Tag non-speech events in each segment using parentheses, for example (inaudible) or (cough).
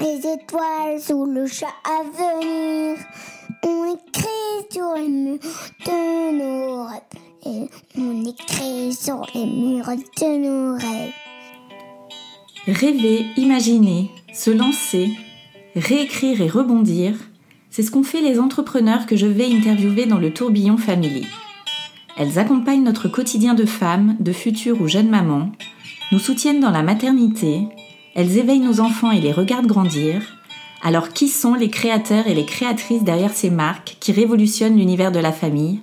Les étoiles sous le chat à venir. On écrit sur les murs de nos rêves. Et on écrit sur les murs de nos rêves. Rêver, imaginer, se lancer, réécrire et rebondir, c'est ce qu'ont fait les entrepreneurs que je vais interviewer dans le tourbillon Family. Elles accompagnent notre quotidien de femmes, de futures ou jeunes mamans, nous soutiennent dans la maternité, elles éveillent nos enfants et les regardent grandir. Alors qui sont les créateurs et les créatrices derrière ces marques qui révolutionnent l'univers de la famille?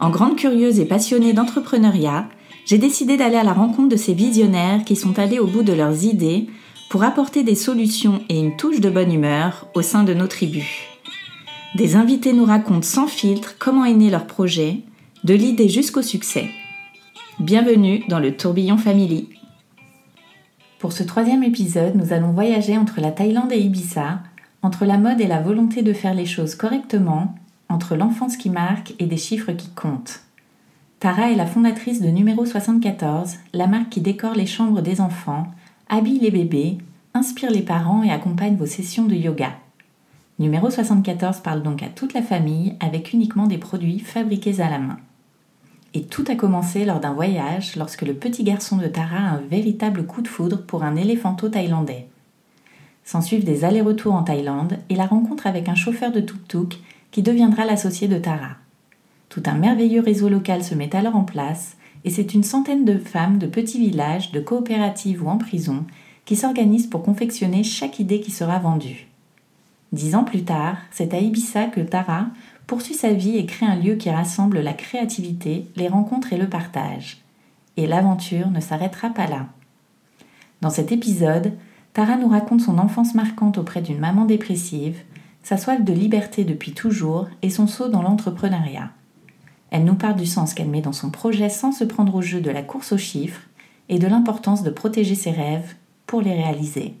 En grande curieuse et passionnée d'entrepreneuriat, j'ai décidé d'aller à la rencontre de ces visionnaires qui sont allés au bout de leurs idées pour apporter des solutions et une touche de bonne humeur au sein de nos tribus. Des invités nous racontent sans filtre comment est né leur projet, de l'idée jusqu'au succès. Bienvenue dans le tourbillon Family. Pour ce troisième épisode, nous allons voyager entre la Thaïlande et Ibiza, entre la mode et la volonté de faire les choses correctement, entre l'enfance qui marque et des chiffres qui comptent. Tara est la fondatrice de Numéro 74, la marque qui décore les chambres des enfants, habille les bébés, inspire les parents et accompagne vos sessions de yoga. Numéro 74 parle donc à toute la famille avec uniquement des produits fabriqués à la main. Et tout a commencé lors d'un voyage lorsque le petit garçon de Tara a un véritable coup de foudre pour un éléphanto thaïlandais. S'ensuivent des allers-retours en Thaïlande et la rencontre avec un chauffeur de tuk-tuk qui deviendra l'associé de Tara. Tout un merveilleux réseau local se met alors en place et c'est une centaine de femmes de petits villages, de coopératives ou en prison qui s'organisent pour confectionner chaque idée qui sera vendue. Dix ans plus tard, c'est à Ibiza que Tara poursuit sa vie et crée un lieu qui rassemble la créativité, les rencontres et le partage. Et l'aventure ne s'arrêtera pas là. Dans cet épisode, Tara nous raconte son enfance marquante auprès d'une maman dépressive, sa soif de liberté depuis toujours et son saut dans l'entrepreneuriat. Elle nous parle du sens qu'elle met dans son projet sans se prendre au jeu de la course aux chiffres et de l'importance de protéger ses rêves pour les réaliser.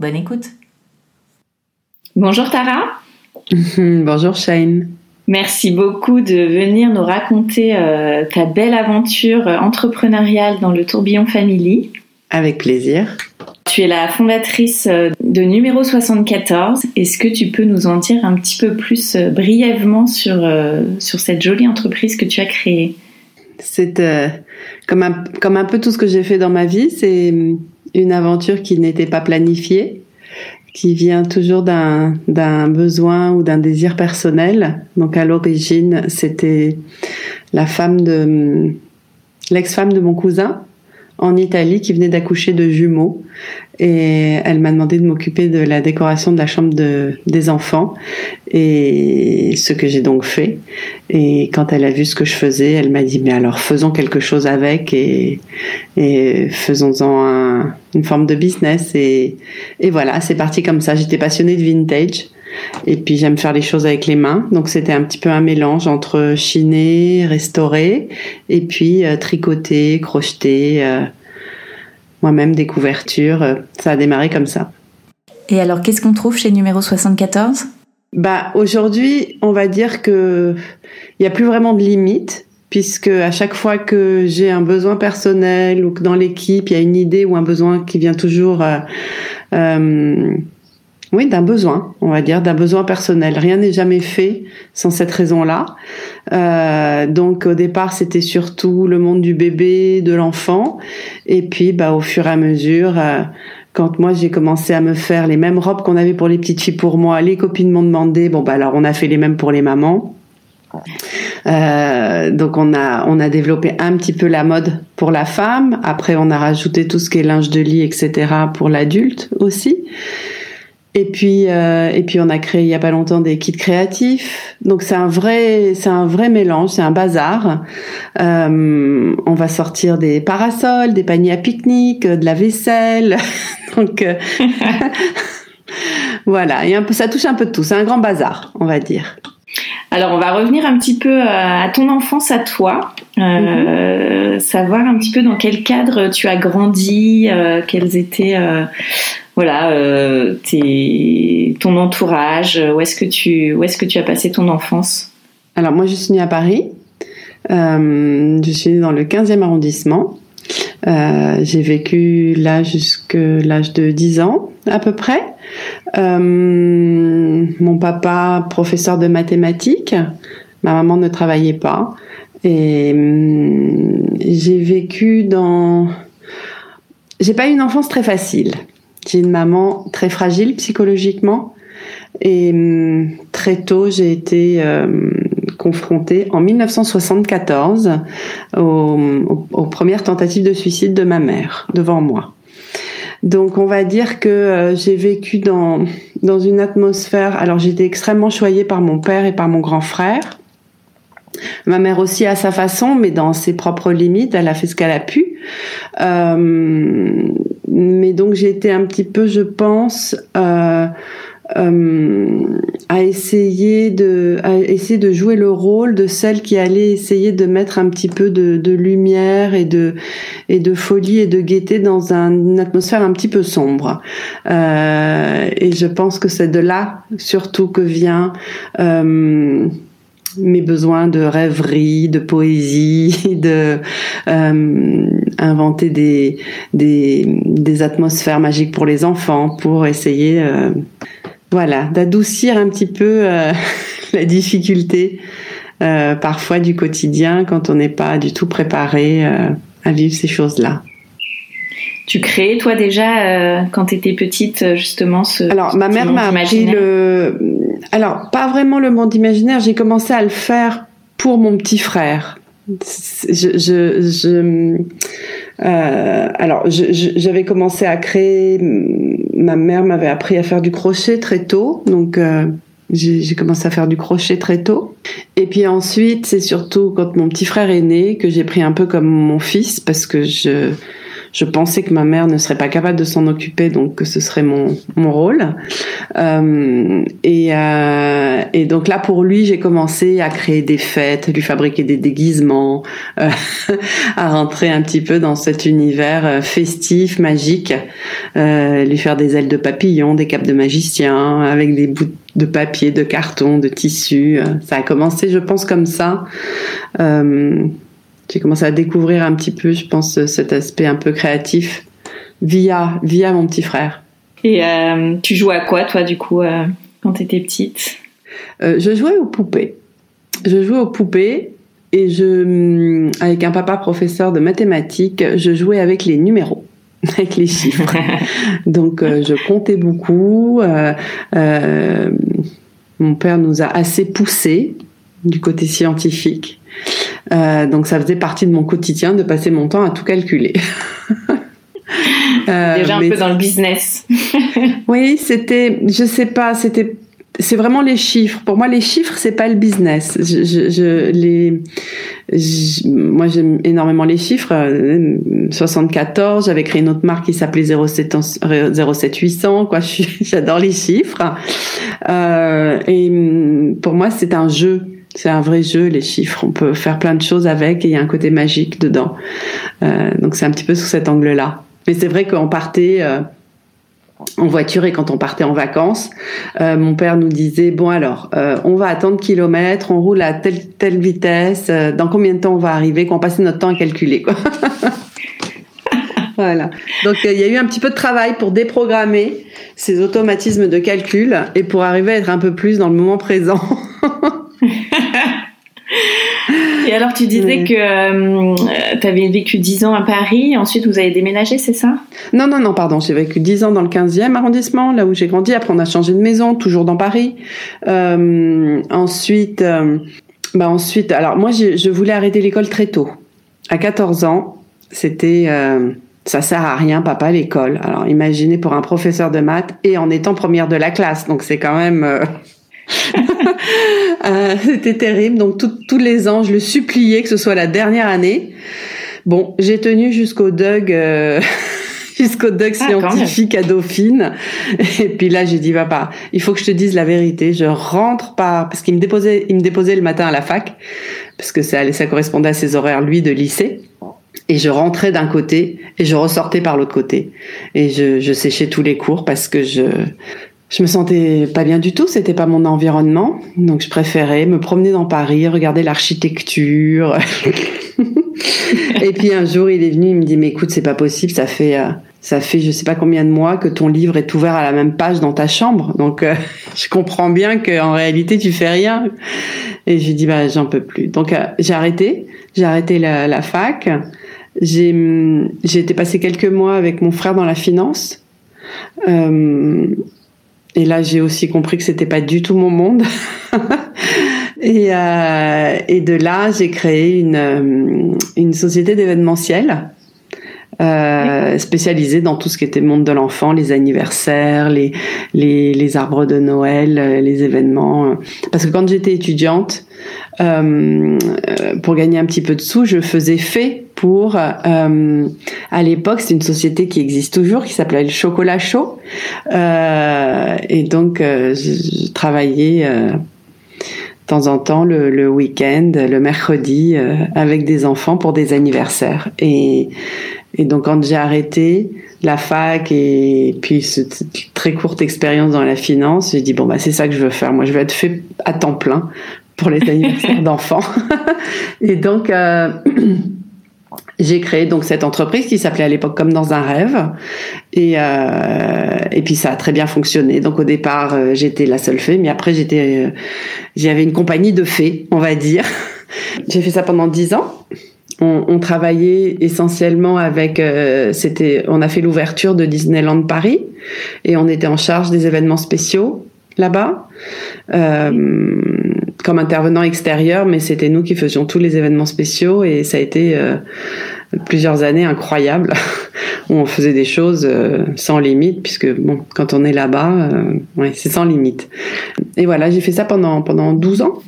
Bonne écoute Bonjour Tara (laughs) Bonjour Shane. Merci beaucoup de venir nous raconter euh, ta belle aventure entrepreneuriale dans le tourbillon Family. Avec plaisir. Tu es la fondatrice euh, de Numéro 74. Est-ce que tu peux nous en dire un petit peu plus euh, brièvement sur, sur cette jolie entreprise que tu as créée? C'est comme, un, comme un peu tout ce que j'ai fait dans ma vie. C'est une aventure qui n'était pas planifiée qui vient toujours d'un besoin ou d'un désir personnel. Donc à l'origine, c'était la femme de l'ex-femme de mon cousin en Italie qui venait d'accoucher de jumeaux et elle m'a demandé de m'occuper de la décoration de la chambre de, des enfants. Et ce que j'ai donc fait. Et quand elle a vu ce que je faisais elle m'a dit mais alors faisons quelque chose avec et, et faisons-en un, une forme de business. Et, et voilà c'est parti comme ça. J'étais passionnée de vintage. Et puis j'aime faire les choses avec les mains. Donc c'était un petit peu un mélange entre chiner, restaurer et puis euh, tricoter, crocheter, euh, moi-même des couvertures. Euh, ça a démarré comme ça. Et alors qu'est-ce qu'on trouve chez numéro 74 Bah aujourd'hui, on va dire que il n'y a plus vraiment de limite puisque à chaque fois que j'ai un besoin personnel ou que dans l'équipe il y a une idée ou un besoin qui vient toujours oui, d'un besoin, on va dire, d'un besoin personnel. Rien n'est jamais fait sans cette raison-là. Euh, donc au départ, c'était surtout le monde du bébé, de l'enfant, et puis bah au fur et à mesure, euh, quand moi j'ai commencé à me faire les mêmes robes qu'on avait pour les petites filles pour moi, les copines m'ont demandé, bon bah alors on a fait les mêmes pour les mamans. Euh, donc on a on a développé un petit peu la mode pour la femme. Après on a rajouté tout ce qui est linge de lit, etc. pour l'adulte aussi. Et puis, euh, et puis on a créé il y a pas longtemps des kits créatifs. Donc c'est un vrai, c'est un vrai mélange, c'est un bazar. Euh, on va sortir des parasols, des paniers à pique-nique, de la vaisselle. (laughs) Donc euh, (laughs) voilà, et un peu, ça touche un peu de tout. C'est un grand bazar, on va dire. Alors, on va revenir un petit peu à ton enfance à toi, euh, savoir un petit peu dans quel cadre tu as grandi, euh, quels étaient, euh, voilà, euh, ton entourage, où est-ce que tu, où est-ce que tu as passé ton enfance? Alors moi, je suis née à Paris. Euh, je suis née dans le 15e arrondissement. Euh, j'ai vécu là jusqu'à l'âge de 10 ans à peu près. Euh, mon papa, professeur de mathématiques, ma maman ne travaillait pas. Et hum, j'ai vécu dans... J'ai pas eu une enfance très facile. J'ai une maman très fragile psychologiquement. Et hum, très tôt, j'ai été euh, confrontée en 1974 aux, premières tentatives de suicide de ma mère devant moi. Donc on va dire que euh, j'ai vécu dans dans une atmosphère. Alors j'étais extrêmement choyée par mon père et par mon grand frère. Ma mère aussi à sa façon, mais dans ses propres limites, elle a fait ce qu'elle a pu. Euh, mais donc j'ai été un petit peu, je pense, euh, euh, à essayer de à essayer de jouer le rôle de celle qui allait essayer de mettre un petit peu de, de lumière et de et de folie et de gaieté dans un, une atmosphère un petit peu sombre. Euh, et je pense que c'est de là surtout que vient euh, mes besoins de rêverie, de poésie, (laughs) de euh, inventer des, des, des atmosphères magiques pour les enfants, pour essayer euh, voilà, d'adoucir un petit peu euh, (laughs) la difficulté euh, parfois du quotidien quand on n'est pas du tout préparé à vivre ces choses-là. Tu créais toi déjà quand tu étais petite justement ce Alors ma mère m'a appris le alors pas vraiment le monde imaginaire, j'ai commencé à le faire pour mon petit frère. Je, je, je euh, alors j'avais commencé à créer ma mère m'avait appris à faire du crochet très tôt, donc euh, j'ai commencé à faire du crochet très tôt. Et puis ensuite, c'est surtout quand mon petit frère est né que j'ai pris un peu comme mon fils parce que je je pensais que ma mère ne serait pas capable de s'en occuper, donc que ce serait mon, mon rôle. Euh, et, euh, et donc là, pour lui, j'ai commencé à créer des fêtes, lui fabriquer des déguisements, euh, (laughs) à rentrer un petit peu dans cet univers euh, festif, magique, euh, lui faire des ailes de papillon, des capes de magicien, avec des bouts de papier, de carton, de tissu. Ça a commencé, je pense, comme ça. J'ai commencé à découvrir un petit peu, je pense, cet aspect un peu créatif via, via mon petit frère. Et euh, tu jouais à quoi, toi, du coup, euh, quand tu étais petite? Euh, Je jouais aux poupées. Je jouais aux poupées et je, avec un papa professeur de mathématiques, je jouais avec les numéros (laughs) avec les chiffres. (laughs) Donc euh, je comptais beaucoup. Euh, euh, mon père nous a assez poussés du côté scientifique. Euh, donc ça faisait partie de mon quotidien de passer mon temps à tout calculer. (laughs) euh, Déjà un peu dans le business. (laughs) oui, c'était, je sais pas, c'était, c'est vraiment les chiffres. Pour moi, les chiffres, c'est pas le business. Je, je, je les, je, moi, j'aime énormément les chiffres. 74, j'avais créé une autre marque qui s'appelait 07, 07800. Quoi, (laughs) j'adore les chiffres. Euh, et pour moi, c'est un jeu c'est un vrai jeu, les chiffres. On peut faire plein de choses avec et il y a un côté magique dedans. Euh, donc c'est un petit peu sous cet angle-là. Mais c'est vrai qu'on partait euh, en voiture et quand on partait en vacances, euh, mon père nous disait bon alors, on va à tant de kilomètres, on roule à telle vitesse, dans combien de temps on va arriver, qu'on passait notre temps à calculer. (laughs) Voilà. Donc il y a eu un petit peu de travail pour déprogrammer ces automatismes de calcul et pour arriver à être un peu plus dans le moment présent. (laughs) Et alors, tu disais que euh, tu avais vécu 10 ans à Paris, ensuite vous avez déménagé, c'est ça? Non, non, non, pardon, j'ai vécu 10 ans dans le 15e arrondissement, là où j'ai grandi. Après, on a changé de maison, toujours dans Paris. Euh, ensuite, euh, bah ensuite, alors moi, je, je voulais arrêter l'école très tôt. À 14 ans, c'était Ça sert à rien, papa, l'école. Alors, imaginez pour un professeur de maths et en étant première de la classe. Donc, c'est quand même. (laughs) Euh, C'était terrible. Donc, tous les ans, je le suppliais que ce soit la dernière année. Bon, j'ai tenu jusqu'au Doug. Euh, (laughs) jusqu'au doc ah, scientifique à Dauphine. Et puis là, j'ai dit, papa, il faut que je te dise la vérité. Je rentre pas, parce qu'il me déposait, il me déposait le matin à la fac, parce que ça, ça correspondait à ses horaires, lui, de lycée. Et je rentrais d'un côté et je ressortais par l'autre côté. Et je, je séchais tous les cours parce que je, je me sentais pas bien du tout, c'était pas mon environnement, donc je préférais me promener dans Paris, regarder l'architecture. (laughs) et puis un jour, il est venu, il me dit mais écoute, c'est pas possible, ça fait euh, ça fait je sais pas combien de mois que ton livre est ouvert à la même page dans ta chambre. Donc euh, (laughs) je comprends bien qu'en réalité tu fais rien. Et j'ai dit bah j'en peux plus. Donc euh, j'ai arrêté, j'ai arrêté la, fac. J'ai j'ai été passer quelques mois avec mon frère dans la finance. Et là, j'ai aussi compris que c'était pas du tout mon monde. (laughs) et, euh, et de là, j'ai créé une, euh, une société d'événementiel euh, spécialisée dans tout ce qui était monde de l'enfant, les anniversaires, les, les, les, arbres de Noël, euh, les événements. Parce que quand j'étais étudiante, euh, pour gagner un petit peu de sous, je faisais fait pour, euh, à l'époque, c'est une société qui existe toujours, qui s'appelait le Chocolat Chaud. Euh, et donc, euh, je, travaillais euh, de temps en temps le, le week-end, le mercredi, euh, avec des enfants pour des anniversaires. Et, et donc, quand j'ai arrêté la fac et puis cette très courte expérience dans la finance, j'ai dit, bon, bah, c'est ça que je veux faire. Moi, je veux être fait à temps plein pour les (laughs) anniversaires d'enfants. (laughs) et donc... (clears throat) j'ai créé donc cette entreprise qui s'appelait à l'époque comme dans un rêve. Et euh, et puis ça a très bien fonctionné. Donc au départ euh, j'étais la seule fée mais après j'étais euh, j'avais une compagnie de fées on va dire. (laughs) J'ai fait ça pendant dix ans. On, on travaillait essentiellement avec euh, c'était on a fait l'ouverture de Disneyland Paris et on était en charge des événements spéciaux là-bas. Euh, comme intervenant extérieur, mais c'était nous qui faisions tous les événements spéciaux et ça a été euh, plusieurs années incroyables (laughs) où on faisait des choses euh, sans limite puisque bon, quand on est là-bas, euh, ouais, c'est sans limite. Et voilà, j'ai fait ça pendant pendant 12 ans.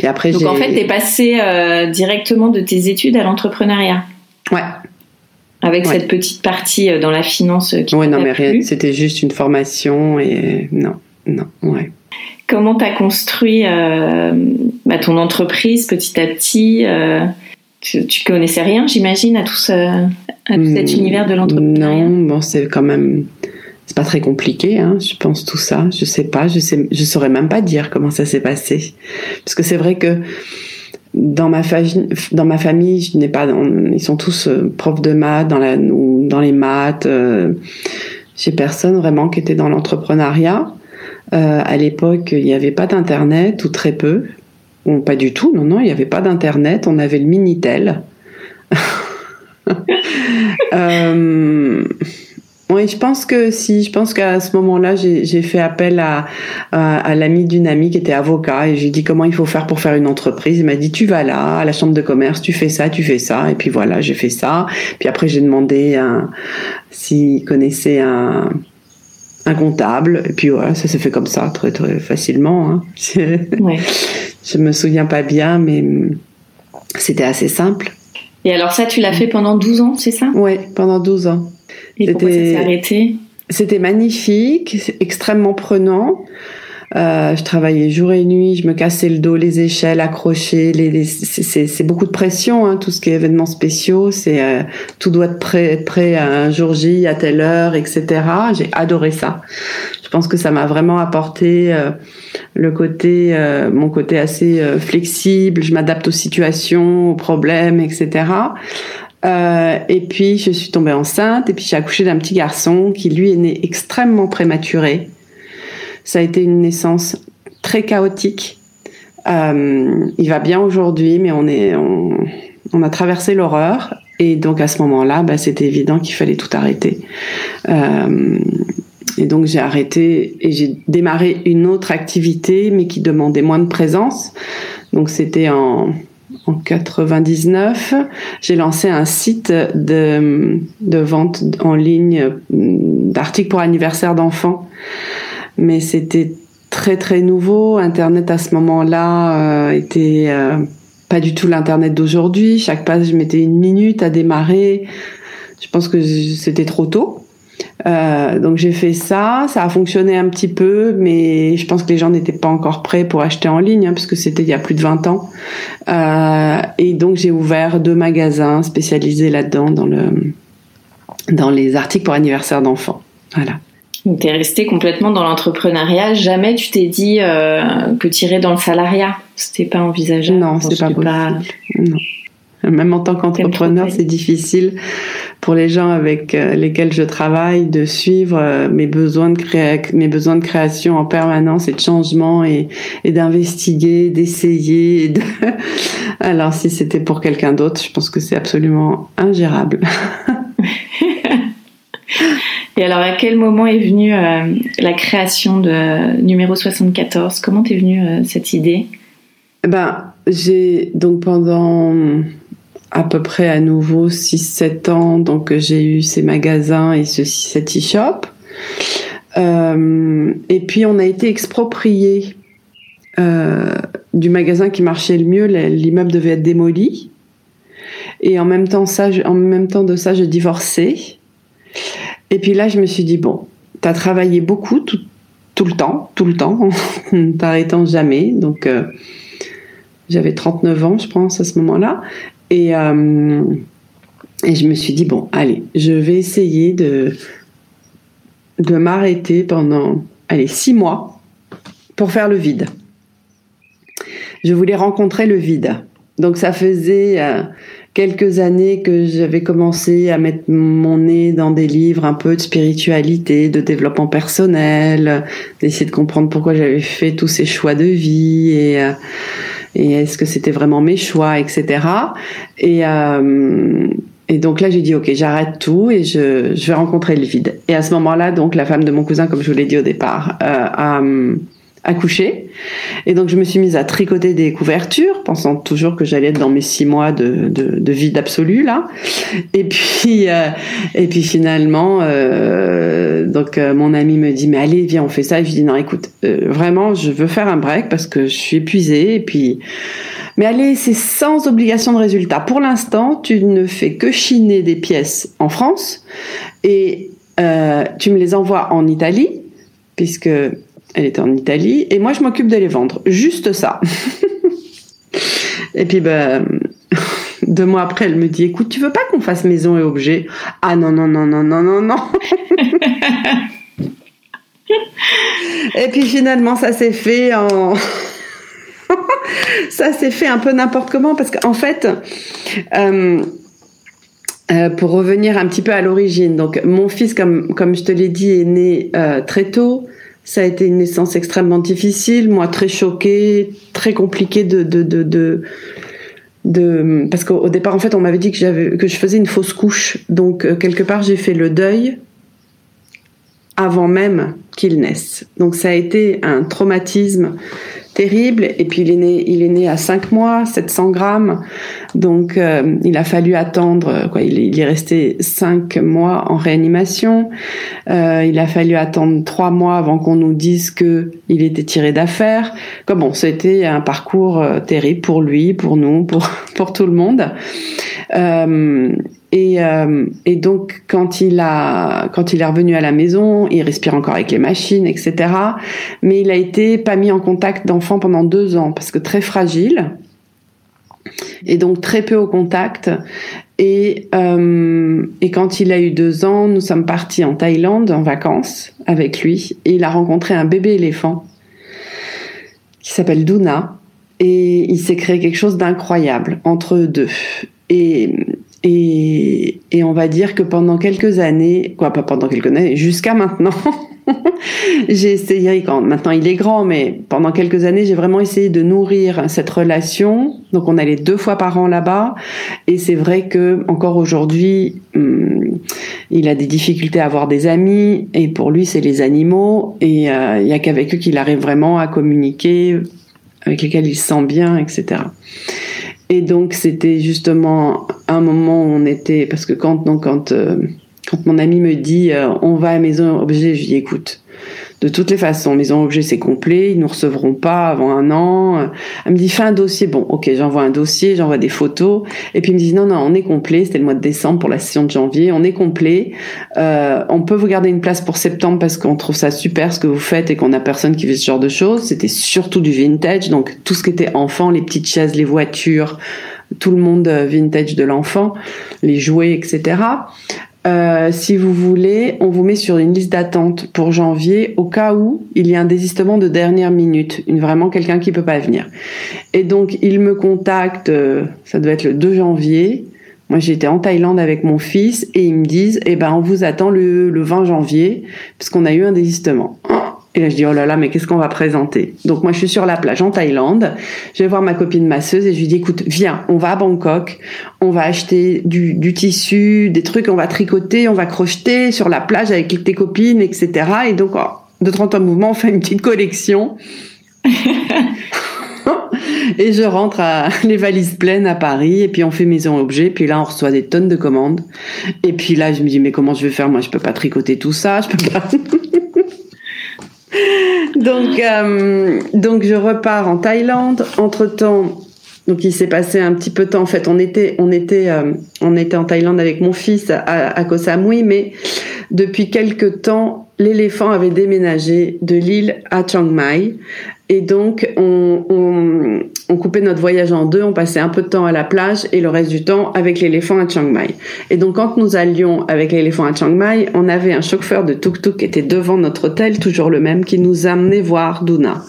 Et après, Donc en fait, t'es passé directement de tes études à l'entrepreneuriat. Ouais. Avec cette petite partie dans la finance qui. Ouais, non, mais rien. C'était juste une formation et non, non, ouais. Comment tu as construit euh, bah, ton entreprise petit à petit euh, tu, tu, connaissais rien, j'imagine, à tout, ce, à tout cet hmm, univers de l'entrepreneuriat? Non, bon, c'est quand même. C'est pas très compliqué, hein, je pense tout ça. Je sais pas, je sais, je saurais même pas dire comment ça s'est passé, parce que c'est vrai que dans ma famille, dans ma famille, je n'ai pas, ils sont tous euh, profs de maths dans la, ou dans les maths. Euh, j'ai personne vraiment qui était dans l'entrepreneuriat. Euh, à l'époque, il n'y avait pas d'internet ou très peu. Ou pas du tout, non, non, il n'y avait pas d'internet. On avait le Minitel. (laughs) euh, oui, je pense que si, je pense qu'à ce moment-là, j'ai fait appel à, à, à l'ami d'une amie qui était avocat et j'ai dit comment il faut faire pour faire une entreprise? Il m'a dit tu vas là, à la chambre de commerce, tu fais ça, tu fais ça. Et puis voilà, j'ai fait ça. Puis après, j'ai demandé s'il connaissait un, un comptable, et puis voilà, ça s'est fait comme ça, très très facilement. Hein. (laughs) Ouais. Je me souviens pas bien, mais c'était assez simple. Et alors ça, tu l'as fait pendant 12 ans, c'est ça? Oui, pendant 12 ans. Et pourquoi ça s'est arrêté? C'était magnifique, extrêmement prenant. Euh, je travaillais jour et nuit, je me cassais le dos, les échelles accrochées, les, les c'est beaucoup de pression, hein, tout ce qui est événements spéciaux, c'est euh, tout doit être prêt, prêt à un jour J, à telle heure, etc. J'ai adoré ça. Je pense que ça m'a vraiment apporté euh, le côté, euh, mon côté assez flexible. Je m'adapte aux situations, aux problèmes, etc. et puis je suis tombée enceinte et puis j'ai accouché d'un petit garçon qui lui est né extrêmement prématuré. Ça a été une naissance très chaotique. Euh, il va bien aujourd'hui, mais on a traversé l'horreur. Et donc à ce moment-là, bah, c'était évident qu'il fallait tout arrêter. Euh, et donc j'ai arrêté et j'ai démarré une autre activité, mais qui demandait moins de présence. Donc c'était en, en 99, j'ai lancé un site de, de vente en ligne d'articles pour anniversaire d'enfants. Mais c'était très très nouveau. Internet à ce moment-là euh, était euh, pas du tout l'internet d'aujourd'hui. Chaque page mettait une minute à démarrer. Je pense que c'était trop tôt. Euh, donc j'ai fait ça, ça a fonctionné un petit peu, mais je pense que les gens n'étaient pas encore prêts pour acheter en ligne, hein, parce c'était il y a plus de 20 ans. Euh, et donc j'ai ouvert deux magasins spécialisés là-dedans, dans, le, dans les articles pour anniversaire d'enfants. Voilà. Tu es resté complètement dans l'entrepreneuriat. Jamais tu t'es dit euh, que tirer dans le salariat, c'était pas envisageable. Non, c'est pas possible. Pas... Non. Même en tant qu'entrepreneur, c'est difficile pour les gens avec euh, lesquels je travaille de suivre euh, mes besoins de créa mes besoins de création en permanence et de changement et, et d'investiguer, d'essayer. De... (laughs) Alors si c'était pour quelqu'un d'autre, je pense que c'est absolument ingérable. (laughs) et alors à quel moment est venue euh, la création de numéro 74 Comment est venue cette idée? Ben j'ai donc pendant à peu près à nouveau 6-7 ans, donc j'ai eu ces magasins et ce, cet e-shop. Euh, et puis on a été exproprié euh, du magasin qui marchait le mieux, l'immeuble devait être démoli. Et en même temps, ça, en même temps de ça, j'ai divorcé. Et puis là, je me suis dit, bon, tu as travaillé beaucoup tout, tout, le temps, tout le temps, (laughs) t'arrêtant jamais. Donc, euh, j'avais 39 ans, je pense, à ce moment-là. Et, euh, et je me suis dit, bon, allez, je vais essayer de, de m'arrêter pendant, allez, six mois pour faire le vide. Je voulais rencontrer le vide. Donc ça faisait euh, quelques années que j'avais commencé à mettre mon nez dans des livres un peu de spiritualité, de développement personnel, d'essayer de comprendre pourquoi j'avais fait tous ces choix de vie et euh, et est-ce que c'était vraiment mes choix, etc. Et, euh, et donc là, j'ai dit, OK, j'arrête tout et je, je vais rencontrer le vide. Et à ce moment-là, donc, la femme de mon cousin, comme je vous l'ai dit au départ, euh, a, accouché. Et donc, je me suis mise à tricoter des couvertures, pensant toujours que j'allais être dans mes six mois de, de, de vide absolu, là. Et puis, euh, et puis finalement, euh, donc, euh, mon ami me dit, mais allez, viens, on fait ça. Et je dis, non, écoute, vraiment, je veux faire un break parce que je suis épuisée. Et puis, mais allez, c'est sans obligation de résultat. Pour l'instant, tu ne fais que chiner des pièces en France et tu me les envoies en Italie, puisque elle était en Italie, et moi je m'occupe de les vendre. Juste ça. (laughs) et puis ben, (laughs) deux mois après, elle me dit, écoute, tu veux pas qu'on fasse maison et objet Ah non, non, non, non, non, non, non. (laughs) et puis finalement, ça s'est fait en... ça s'est fait un peu n'importe comment, parce qu'en fait... Euh, euh, pour revenir un petit peu à l'origine, donc mon fils, comme, comme je te l'ai dit, est né euh, très tôt. Ça a été une naissance extrêmement difficile, moi très choquée, très compliquée de de de, de, parce qu'au départ en fait on m'avait dit que j'avais que je faisais une fausse couche, donc euh, quelque part j'ai fait le deuil avant même qu'il naisse. Donc ça a été un traumatisme terrible. Et puis il est né, il est né à 5 mois, 700 grammes. Donc euh, il a fallu attendre, quoi, il, est, il est resté 5 mois en réanimation. Euh, il a fallu attendre 3 mois avant qu'on nous dise que il était tiré d'affaire. Comme bon, c'était un parcours euh, terrible pour lui, pour nous, pour, (laughs) pour tout le monde. Euh, et, euh, et, donc quand il a quand il est revenu à la maison, il respire encore avec les machines, etc. Mais il a été pas mis en contact d'enfants pendant deux ans parce que très fragile et donc très peu au contact. Et, euh, et quand il a eu deux ans, nous sommes partis en Thaïlande en vacances avec lui et il a rencontré un bébé éléphant qui s'appelle Duna et il s'est créé quelque chose d'incroyable entre eux deux. Et et, et, on va dire que pendant quelques années, quoi, pas pendant quelques années, jusqu'à maintenant, (laughs) j'ai essayé, quand maintenant il est grand, mais pendant quelques années, j'ai vraiment essayé de nourrir cette relation. Donc on allait deux fois par an là-bas, et c'est vrai que encore aujourd'hui, hum, il a des difficultés à avoir des amis, et pour lui c'est les animaux, et euh, il y a qu'avec eux qu'il arrive vraiment à communiquer, avec lesquels il se sent bien, etc. Et donc c'était justement un moment où on était parce que quand donc quand euh, quand mon ami me dit euh, on va à Maison Objet, je dis écoute, de toutes les façons, Maison Objet c'est complet, ils nous recevront pas avant un an. Elle me dit fais un dossier, bon ok j'envoie un dossier, j'envoie des photos, et puis il me dit non non on est complet, c'était le mois de décembre pour la session de janvier, on est complet, euh, on peut vous garder une place pour septembre parce qu'on trouve ça super ce que vous faites et qu'on a personne qui fait ce genre de choses. C'était surtout du vintage, donc tout ce qui était enfant, les petites chaises, les voitures, tout le monde euh, vintage de l'enfant, les jouets, etc. Euh, si vous voulez, on vous met sur une liste d'attente pour janvier au cas où il y a un désistement de dernière minute, une, vraiment quelqu'un qui peut pas venir. Et donc il me contacte, euh, ça doit être le 2 janvier. Moi j'étais en Thaïlande avec mon fils et ils me disent, eh ben on vous attend le, le 20 janvier parce qu'on a eu un désistement. Et là, je dis, oh là là, mais qu'est-ce qu'on va présenter? Donc moi, je suis sur la plage en Thaïlande. Je vais voir ma copine masseuse et je lui dis, écoute, viens, on va à Bangkok. On va acheter du, du tissu, des trucs, on va tricoter, on va crocheter sur la plage avec tes copines, etc. Et donc, oh, de 30 ans mouvement, on fait une petite collection. (laughs) et je rentre à (laughs) les valises pleines à Paris et puis on fait maison objet puis là on reçoit des tonnes de commandes et puis là je me dis mais comment je vais faire? Moi je peux pas tricoter tout ça je peux pas (laughs) donc, euh, donc je repars en Thaïlande. Entre temps, donc il s'est passé un petit peu de temps. En fait, on était, on était, euh, on était en Thaïlande avec mon fils à, à Koh Samui, mais depuis quelque temps, l'éléphant avait déménagé de l'île à Chiang Mai. Et donc, on, coupait notre voyage en deux, on passait un peu de temps à la plage et le reste du temps avec l'éléphant à Chiang Mai. Et donc, quand nous allions avec l'éléphant à Chiang Mai, on avait un chauffeur de tuk-tuk qui était devant notre hôtel, toujours le même, qui nous amenait voir Duna.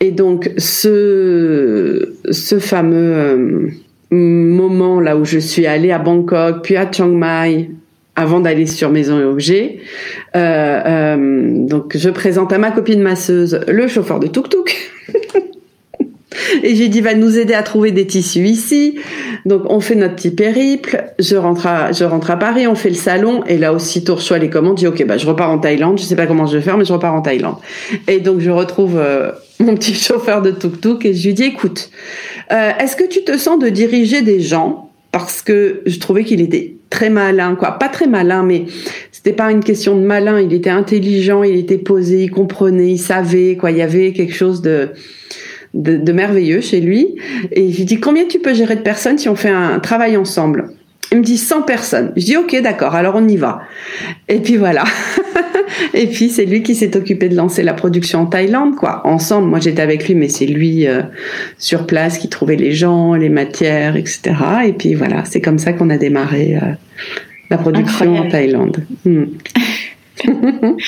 Et donc, ce, ce fameux euh, moment là où je suis allée à Bangkok, puis à Chiang Mai, avant d'aller sur Maison et Objets. Euh, euh, donc, je présente à ma copine masseuse le chauffeur de tuk-tuk. (laughs) Et j'ai dit, va nous aider à trouver des tissus ici. Donc, on fait notre petit périple. Je rentre à, je rentre à Paris, on fait le salon. Et là, aussitôt, je les commandes. Je dis, OK, bah, je repars en Thaïlande. Je sais pas comment je vais faire, mais je repars en Thaïlande. Et donc, je retrouve euh, mon petit (laughs) chauffeur de tuk-tuk et je lui dis, écoute, est-ce que tu te sens de diriger des gens? Parce que je trouvais qu'il était très malin, quoi. Pas très malin, mais c'était pas une question de malin. Il était intelligent, il était posé, il comprenait, il savait, quoi. Il y avait quelque chose de, merveilleux chez lui. Et je lui dis, combien tu peux gérer de personnes si on fait un travail ensemble? Il me dit 100 personnes. Je dis ok, d'accord, alors on y va. Et puis voilà. (laughs) et puis c'est lui qui s'est occupé de lancer la production en Thaïlande, quoi. Ensemble, moi j'étais avec lui, mais c'est lui euh, sur place qui trouvait les gens, les matières, etc. Et puis voilà, c'est comme ça qu'on a démarré euh, la production Incroyable. en Thaïlande. Hmm. (laughs)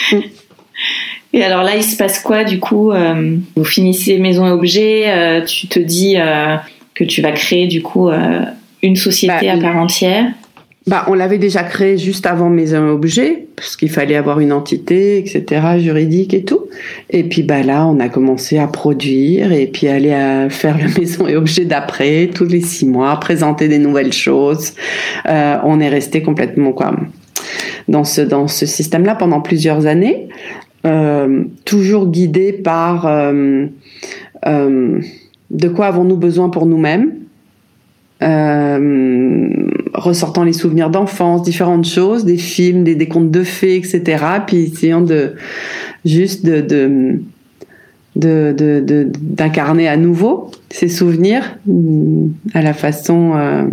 et alors là, il se passe quoi du coup euh, Vous finissez Maison et Objets, euh, tu te dis que tu vas créer du coup une société bah, à part entière bah, on l'avait déjà créé juste avant Maison et Objets, parce qu'il fallait avoir une entité, etc., juridique et tout. Et puis bah là, on a commencé à produire et puis aller à faire le (laughs) Maison et Objets d'après, tous les six mois, présenter des nouvelles choses. Euh, on est resté complètement quoi dans ce dans ce système-là pendant plusieurs années, euh, toujours guidé par euh, euh de quoi avons-nous besoin pour nous-mêmes euh, ressortant les souvenirs d'enfance, différentes choses, des films, des, des contes de fées, etc. Puis essayant de juste de, de de, d'incarner à nouveau ces souvenirs à la façon euh,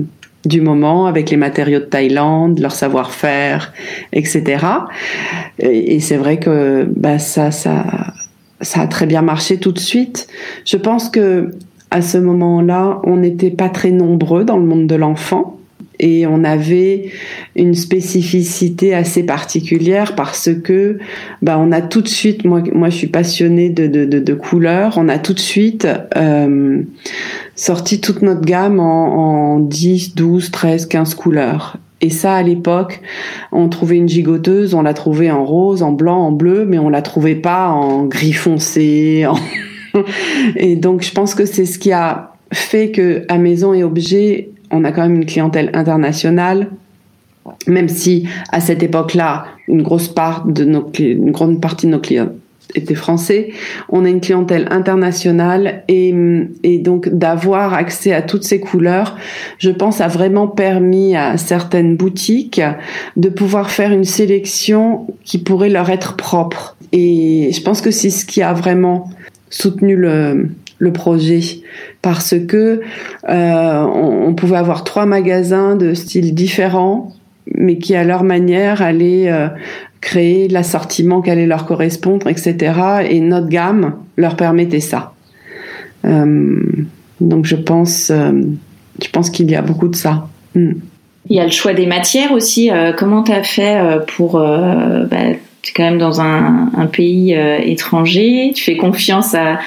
du moment avec les matériaux de Thaïlande, leur savoir-faire, etc. Et, et c'est vrai que bah, ça, ça, ça a très bien marché tout de suite. Je pense que à ce moment-là, on n'était pas très nombreux dans le monde de l'enfant et on avait une spécificité assez particulière parce que bah on a tout de suite moi moi je suis passionnée de de, de, couleurs on a tout de suite euh, sorti toute notre gamme en, en 10 12 13 15 couleurs. Et ça, à l'époque, on trouvait une gigoteuse, on la trouvait en rose, en blanc, en bleu, mais on la trouvait pas en gris foncé, (laughs) en (laughs) et donc, je pense que c'est ce qui a fait que à Maison et Objets, on a quand même une clientèle internationale, même si à cette époque-là, une grosse part de nos, une grande partie de nos clients étaient français. On a une clientèle internationale et, et donc d'avoir accès à toutes ces couleurs, je pense, a vraiment permis à certaines boutiques de pouvoir faire une sélection qui pourrait leur être propre. Et je pense que c'est ce qui a vraiment soutenu le, le projet parce que euh, on, pouvait avoir trois magasins de styles différents mais qui à leur manière allaient euh, créer l'assortiment qui allait leur correspondre, etc. Et notre gamme leur permettait ça. Euh, donc je pense, je pense qu'il y a beaucoup de ça. Hmm. Il y a le choix des matières aussi. Comment tu as fait pour bah, tu es quand même dans un, un pays étranger, tu fais confiance à,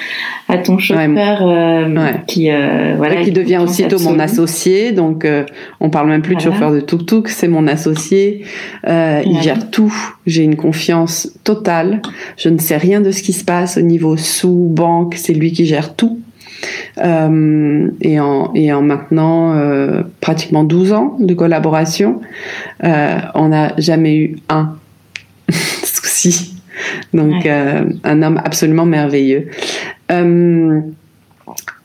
à ton chauffeur euh, qui euh, voilà qui devient aussitôt mon associé. Donc euh, on parle même plus de chauffeur de tuk-tuk c'est mon associé. Il gère tout. J'ai une confiance totale. Je ne sais rien de ce qui se passe au niveau sous banque. C'est lui qui gère tout. Et en et en maintenant pratiquement 12 ans de collaboration on n'a jamais eu un donc un homme absolument merveilleux euh,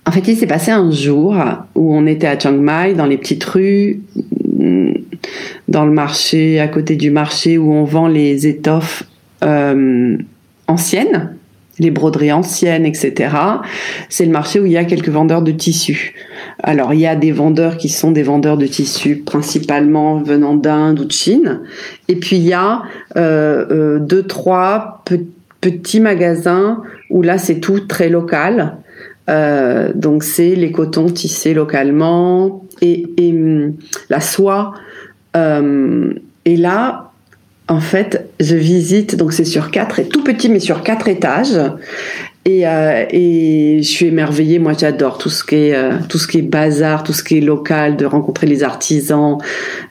en fait, il s'est passé un jour où on était à Chiang Mai, dans les petites rues, dans le marché, à côté du marché où on vend les étoffes euh, anciennes, les broderies anciennes, etc. C'est le marché où il y a quelques vendeurs de tissus. Alors, il y a des vendeurs qui sont des vendeurs de tissus principalement venant d'Inde ou de Chine. Et puis, il y a euh, euh deux, trois petits magasins où là c'est tout très local. Euh, donc c'est les cotons tissés localement et, hum, la soie. Et là, en fait, je visite, donc c'est sur quatre, tout petit mais sur quatre étages. Et, euh, et je suis émerveillée. Moi, j'adore tout ce qui est tout ce qui est bazar, tout ce qui est local, de rencontrer les artisans,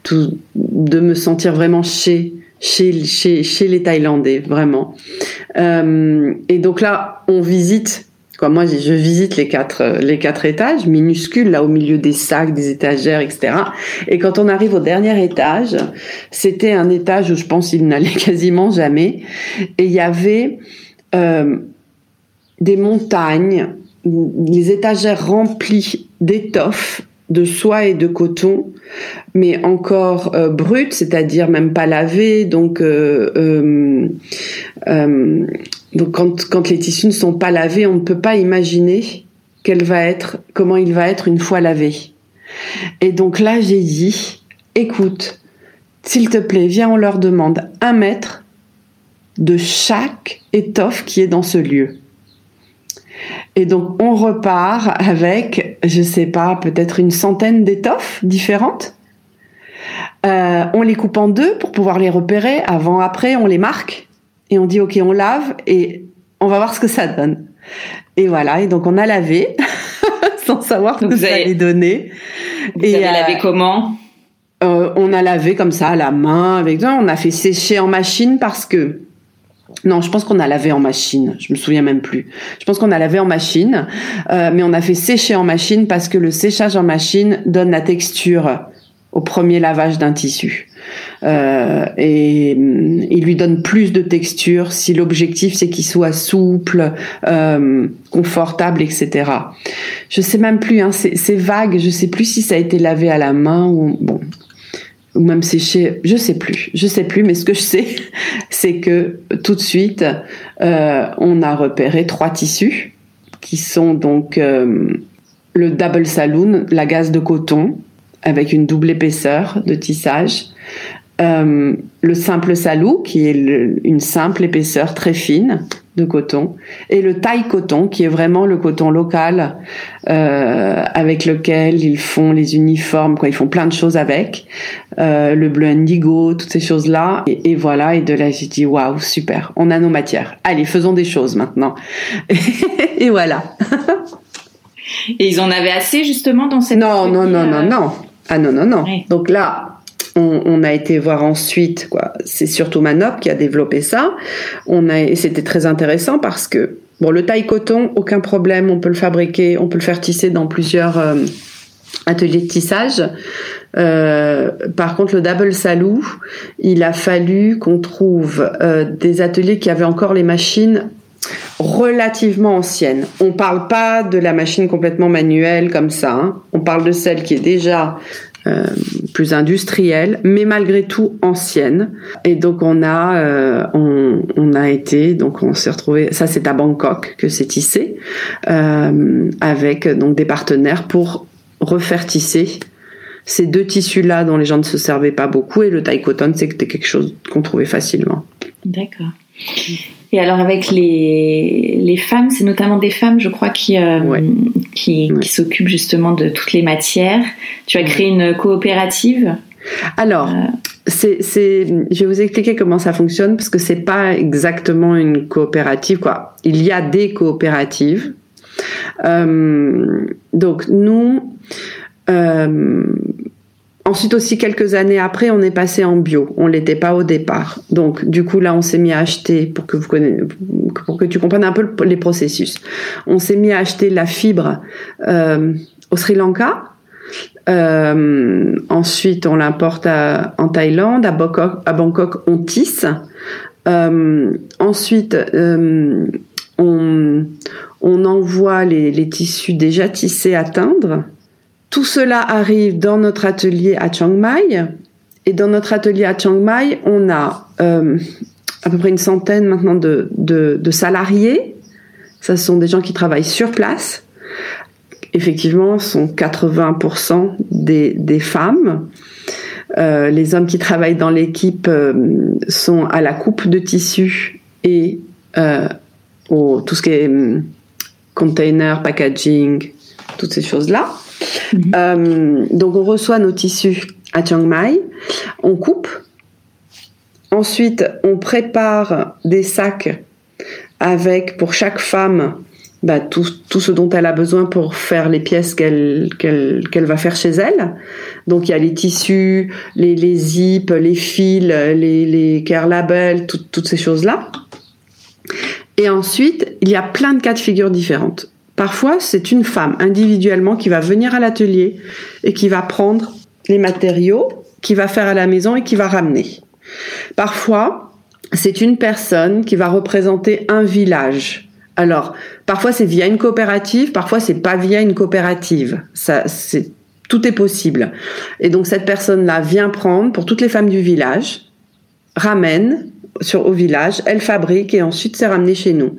tout, de me sentir vraiment chez chez, chez, chez les Thaïlandais, vraiment. Euh, et donc là, on visite Quoi, moi, je visite les quatre, les quatre étages, minuscules, là au milieu des sacs, des étagères, etc. Et quand on arrive au dernier étage, c'était un étage où je pense qu'il n'allait (laughs) quasiment jamais. Et il y avait euh, des montagnes, les étagères remplies d'étoffes de soie et de coton, mais encore euh, brut, c'est-à-dire même pas lavé. Donc, euh, euh, donc quand, quand les tissus ne sont pas lavés, on ne peut pas imaginer va être, comment il va être une fois lavé. Et donc là, j'ai dit, écoute, s'il te plaît, viens, on leur demande un mètre de chaque étoffe qui est dans ce lieu. Et donc on repart avec, je sais pas, peut-être une centaine d'étoffes différentes. Euh, on les coupe en deux pour pouvoir les repérer. Avant, après, on les marque et on dit ok, on lave et on va voir ce que ça donne. Et voilà. Et donc on a lavé (laughs) sans savoir ce que ça allait donner. Vous et avez lavé euh, comment? Euh, On a lavé comme ça à la main avec. On a fait sécher en machine parce que non, je pense qu'on a lavé en machine. Je me souviens même plus. Je pense qu'on a lavé en machine, euh, mais on a fait sécher en machine parce que le séchage en machine donne la texture au premier lavage d'un tissu. Euh, et mm, il lui donne plus de texture si l'objectif c'est qu'il soit souple, euh, confortable, etc. Je sais même plus, hein, c'est vague. Je sais plus si ça a été lavé à la main ou bon ou même séché, je sais plus, je sais plus, mais ce que je sais, (laughs) c'est que tout de suite, euh, on a repéré trois tissus qui sont donc euh, le double saloon, la gaze de coton avec une double épaisseur de tissage, euh, le simple salou qui est une simple épaisseur très fine de coton et le taille coton qui est vraiment le coton local euh, avec lequel ils font les uniformes quoi ils font plein de choses avec euh, le bleu indigo toutes ces choses là et, voilà et de là j'ai dit waouh super on a nos matières. Allez faisons des choses maintenant. (laughs) Et voilà. Et ils en avaient assez justement dans cette non non non non non. Ah non non non. Donc là on, a été voir ensuite. C'est surtout Manop qui a développé ça. C'était très intéressant parce que, bon, le taille coton, aucun problème, on peut le fabriquer, on peut le faire tisser dans plusieurs euh, ateliers de tissage. Euh, par contre, le double salou, il a fallu qu'on trouve euh, des ateliers qui avaient encore les machines relativement ancienne. On parle pas de la machine complètement manuelle comme ça. Hein. On parle de celle qui est déjà euh, plus industrielle, mais malgré tout ancienne. Et donc on a euh, on, a été donc on s'est retrouvé. Ça c'est à Bangkok que c'est tissé euh, avec donc des partenaires pour refaire tisser ces deux tissus-là dont les gens ne se servaient pas beaucoup et le taille cotton c'était quelque chose qu'on trouvait facilement. D'accord. Et alors avec les, les femmes, c'est notamment des femmes, je crois, qui, euh, qui, qui s'occupent justement de toutes les matières. Tu as créé une coopérative alors, euh. c'est, c'est, je vais vous expliquer comment ça fonctionne parce que c'est pas exactement une coopérative, quoi. Il y a des coopératives. Euh, donc nous, euh, Ensuite aussi, quelques années après, on est passé en bio. On l'était pas au départ. Donc, du coup, là, on s'est mis à acheter, pour que vous connaissez, pour que tu comprennes un peu les processus. On s'est mis à acheter la fibre euh, au Sri Lanka. Euh, ensuite, on l'importe en Thaïlande. À Bangkok, à Bangkok on tisse. Euh, ensuite, euh, on, on envoie les, les tissus déjà tissés à teindre tout cela arrive dans notre atelier à Chiang Mai. Et dans notre atelier à Chiang Mai, on a euh, à peu près une centaine maintenant de, de, salariés. Ce sont des gens qui travaillent sur place. Effectivement, sont 80% des, des femmes. Euh, les hommes qui travaillent dans l'équipe euh, sont à la coupe de tissu et au, tout ce qui est container, packaging, toutes ces choses-là. Mhm. Euh, donc on reçoit nos tissus à Chiang Mai, on coupe, ensuite on prépare des sacs avec pour chaque femme bah, tout, ce dont elle a besoin pour faire les pièces qu'elle qu'elle va faire chez elle. Donc il y a les tissus, les, les zips, les fils, les, les care labels, toutes ces choses-là. Et ensuite, il y a plein de cas de figure différentes. Parfois, c'est une femme individuellement qui va venir à l'atelier et qui va prendre les matériaux, qui va faire à la maison et qui va ramener. Parfois, c'est une personne qui va représenter un village. Alors, parfois c'est via une coopérative, parfois c'est pas via une coopérative. Ça, c'est tout est possible. Et donc cette personne-là vient prendre pour toutes les femmes du village, ramène sur, au village, elle fabrique et ensuite c'est ramené chez nous.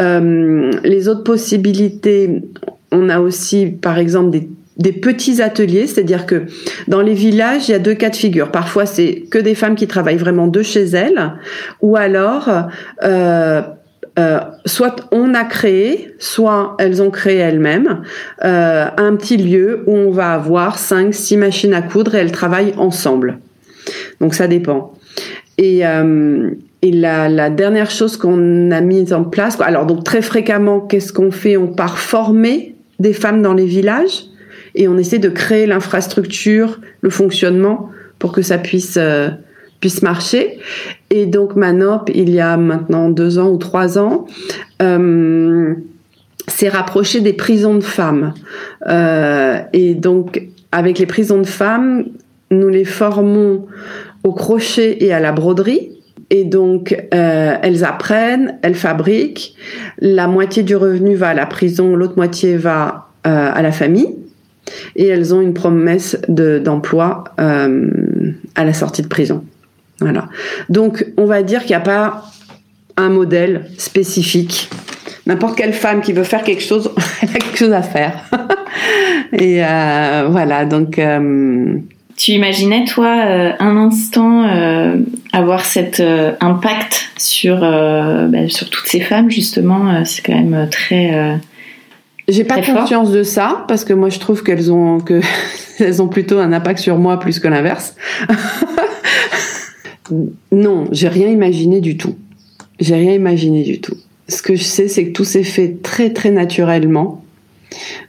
Euh, les autres possibilités, on a aussi par exemple des petits ateliers, c'est-à-dire que dans les villages, il y a deux cas de figure. Parfois, c'est que des femmes qui travaillent vraiment de chez elles, ou alors, euh, euh, soit on a créé, soit elles ont créé elles-mêmes un petit lieu où on va avoir cinq, six machines à coudre et elles travaillent ensemble. Donc ça dépend. Et, euh, la, dernière chose qu'on a mise en place, alors donc très fréquemment, qu'est-ce qu'on fait? On part former des femmes dans les villages et on essaie de créer l'infrastructure, le fonctionnement pour que ça puisse euh, puisse marcher. Et donc Manop, il y a maintenant deux ans ou trois ans, euh, s'est rapproché des prisons de femmes. Et donc avec les prisons de femmes, nous les formons au crochet et à la broderie. Et donc, euh, elles apprennent, elles fabriquent. La moitié du revenu va à la prison, l'autre moitié va euh, à la famille. Et elles ont une promesse d'emploi euh, à la sortie de prison. Voilà. Donc, on va dire qu'il n'y a pas un modèle spécifique. N'importe quelle femme qui veut faire quelque chose, (laughs) elle a quelque chose à faire. (laughs) Et voilà, donc tu imaginais, toi, euh, un instant euh, avoir cet euh, impact sur, bah, sur toutes ces femmes, justement C'est quand même très. J'ai pas conscience de ça parce que moi je trouve qu'elles ont que (laughs) elles ont plutôt un impact sur moi plus que l'inverse. (laughs) non, j'ai rien imaginé du tout. J'ai rien imaginé du tout. Ce que je sais, c'est que tout s'est fait très très naturellement.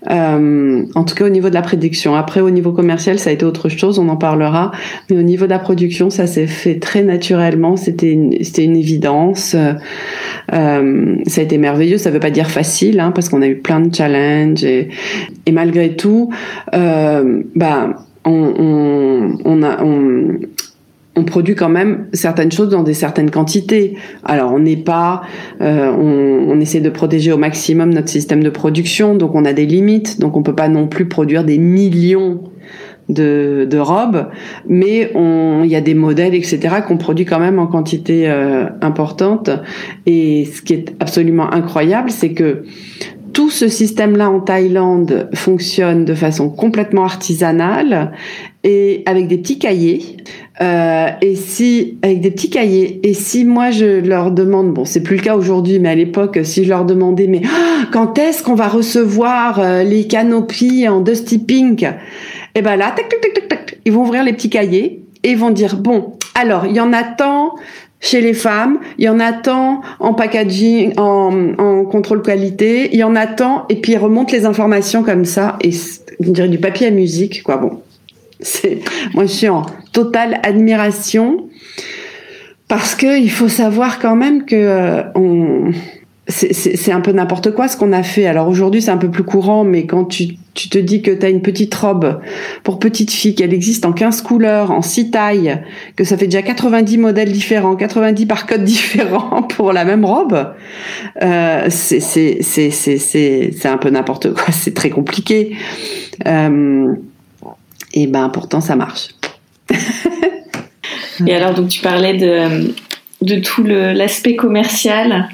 Euh, en tout cas au niveau de la production. Après au niveau commercial ça a été autre chose, on en parlera. Mais au niveau de la production ça s'est fait très naturellement, c'était une, c'était une évidence. Euh, ça a été merveilleux, ça veut pas dire facile hein, parce qu'on a eu plein de challenges et, et malgré tout, euh, bah on, on, on a on, on produit quand même certaines choses dans des certaines quantités. Alors on n'est pas, euh, on, essaie de protéger au maximum notre système de production, donc on a des limites, donc on peut pas non plus produire des millions de, de robes, mais il y a des modèles, etc., qu'on produit quand même en quantité euh, importante. Et ce qui est absolument incroyable, c'est que tout ce système-là en Thaïlande fonctionne de façon complètement artisanale et avec des petits cahiers. Euh, et si avec des petits cahiers et si moi je leur demande bon c'est plus le cas aujourd'hui mais à l'époque si je leur demandais mais ah, quand est-ce qu'on va recevoir euh, les canopies en dusty pink? Et eh ben là tac, tac, tac, tac, ils vont ouvrir les petits cahiers et ils vont dire bon alors il y en a tant chez les femmes, il y en a tant en packaging, en, en contrôle qualité, il y en a tant, et puis ils remontent les informations comme ça, et on dirait du papier à musique, quoi. Bon, c'est, moi je suis en totale admiration parce que il faut savoir quand même que euh, on, c'est un peu n'importe quoi ce qu'on a fait. Alors aujourd'hui, c'est un peu plus courant, mais quand tu, tu te dis que tu as une petite robe pour petite fille, qu'elle existe en 15 couleurs, en 6 tailles, que ça fait déjà 90 modèles différents, 90 par code différents pour la même robe, euh, c'est un peu n'importe quoi. C'est très compliqué. Euh, et ben pourtant, ça marche. (laughs) et alors, donc tu parlais de, de tout l'aspect commercial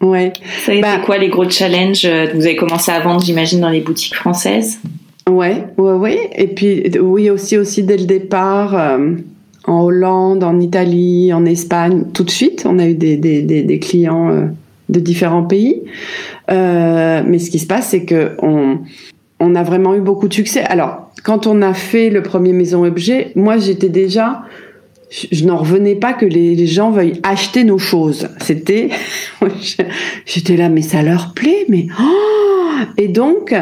Ouais. Ça a été bah quoi les gros challenges? Vous avez commencé à vendre, j'imagine, dans les boutiques françaises? Ouais, ouais, ouais. Et puis oui aussi, aussi dès le départ, euh, en Hollande, en Italie, en Espagne, tout de suite, on a eu des, des, des, des clients euh, de différents pays. Euh, mais ce qui se passe, c'est que on, on a vraiment eu beaucoup de succès. Alors, quand on a fait le premier maison objet, moi j'étais déjà je, n'en revenais pas que les, gens veuillent acheter nos choses. C'était, (laughs) j'étais là, mais ça leur plaît, mais oh et donc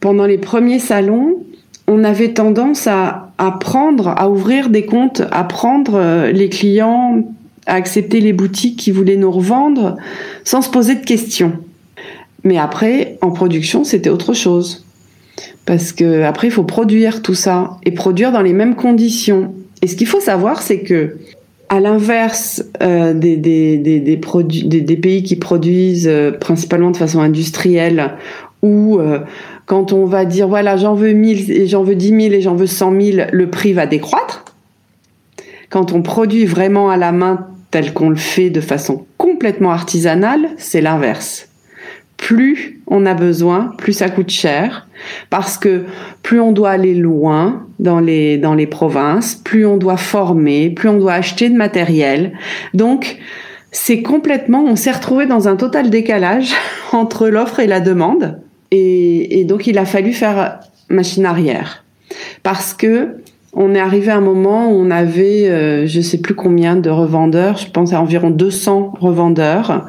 pendant les premiers salons, on avait tendance à, à prendre, à ouvrir des comptes, à prendre euh, les clients, à accepter les boutiques qui voulaient nous revendre, sans se poser de questions. Mais après, en production, c'était autre chose. Parce que après, il faut produire tout ça et produire dans les mêmes conditions. Et ce qu'il faut savoir, c'est que à l'inverse euh, des, pays qui produisent euh, principalement de façon industrielle, où euh, quand on va dire voilà j'en veux 1000 et j'en veux 10 000 et j'en veux 100 000, le prix va décroître. Quand on produit vraiment à la main tel qu'on le fait de façon complètement artisanale, c'est l'inverse plus on a besoin, plus ça coûte cher, parce que plus on doit aller loin dans les, dans les provinces, plus on doit former, plus on doit acheter de matériel. Donc, c'est complètement, on s'est retrouvé dans un total décalage (laughs) entre l'offre et la demande. Et, et donc, il a fallu faire machine arrière. Parce que on est arrivé à un moment où on avait, euh, je sais plus combien de revendeurs, je pense à environ 200 revendeurs,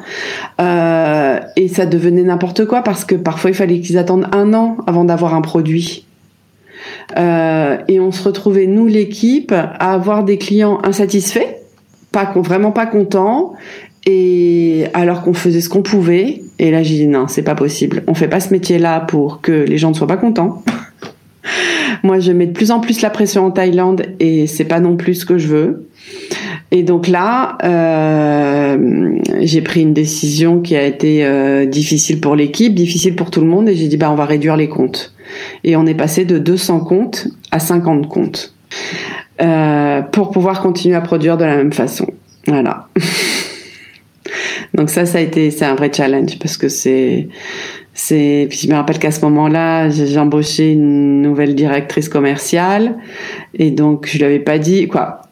euh, et ça devenait n'importe quoi parce que parfois il fallait qu'ils attendent un an avant d'avoir un produit. Euh, et on se retrouvait nous l'équipe à avoir des clients insatisfaits, pas vraiment pas contents, et alors qu'on faisait ce qu'on pouvait. Et là j'ai dit non, c'est pas possible. On fait pas ce métier-là pour que les gens ne soient pas contents. Moi, je mets de plus en plus la pression en Thaïlande et c'est pas non plus ce que je veux. Et donc là, euh, j'ai pris une décision qui a été euh, difficile pour l'équipe, difficile pour tout le monde, et j'ai dit bah on va réduire les comptes. Et on est passé de 200 comptes à 50 comptes euh, pour pouvoir continuer à produire de la même façon. Voilà. (laughs) donc ça, ça a été c'est un vrai challenge parce que c'est c'est, puis je me rappelle qu'à ce moment-là, j'ai embauché une nouvelle directrice commerciale, et donc je lui avais pas dit quoi.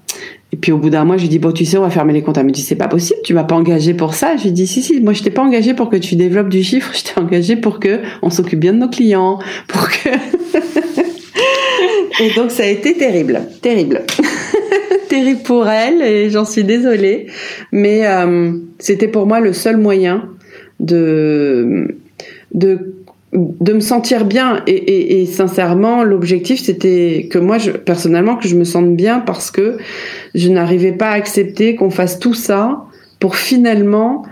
Et puis au bout d'un mois, je lui dis bon, tu sais, on va fermer les comptes. Elle me dit c'est pas possible, tu m'as pas engagé pour ça. Je lui dis si si, moi je t'ai pas engagé pour que tu développes du chiffre, je t'ai engagé pour que on s'occupe bien de nos clients, pour que. (laughs) et donc ça a été terrible, terrible. (laughs) terrible pour elle et j'en suis désolée, mais euh, c'était pour moi le seul moyen de de de me sentir bien et, sincèrement l'objectif c'était que moi je, personnellement que je me sente bien parce que je n'arrivais pas à accepter qu'on fasse tout ça pour finalement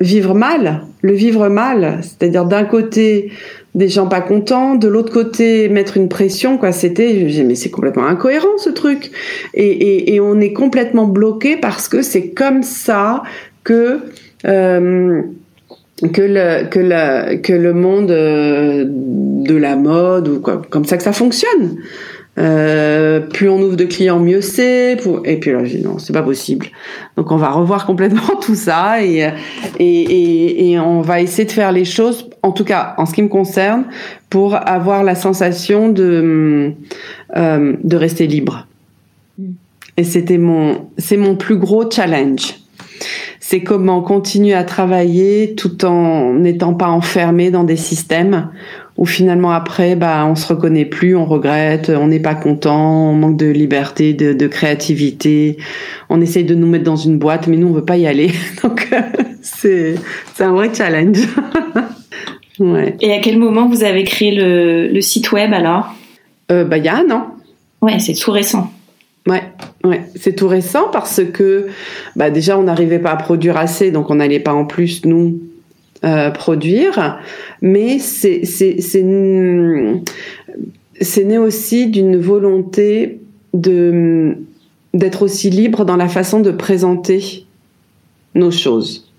vivre mal, le vivre mal, c'est-à-dire d'un côté des gens pas contents, de l'autre côté mettre une pression, quoi. C'était, mais c'est complètement incohérent ce truc. Et, et, et, on est complètement bloqué parce que c'est comme ça que euh, que le que le que le monde euh, de la mode ou quoi, comme ça que ça fonctionne. Euh, plus on ouvre de clients, mieux c'est. Et puis là, j'ai dit non, c'est pas possible. Donc on va revoir complètement (laughs) tout ça et, et, et, et, on va essayer de faire les choses, en tout cas en ce qui me concerne, pour avoir la sensation de euh, de rester libre. Mm. Et c'était mon c'est mon plus gros challenge. C'est comment continuer à travailler tout en n'étant pas enfermé dans des systèmes où finalement après, bah, on se reconnaît plus, on regrette, on n'est pas content, on manque de liberté, de, de, créativité. On essaye de nous mettre dans une boîte, mais nous on veut pas y aller. (laughs) Donc c'est c'est un vrai challenge. (laughs) ouais. Et à quel moment vous avez créé le, le site web alors? Euh, Bah il y a un an. Ouais, c'est tout récent. Ouais, ouais, c'est tout récent parce que bah déjà on n'arrivait pas à produire assez, donc on n'allait pas en plus nous euh, produire, mais c'est né aussi d'une volonté d'être aussi libre dans la façon de présenter nos choses.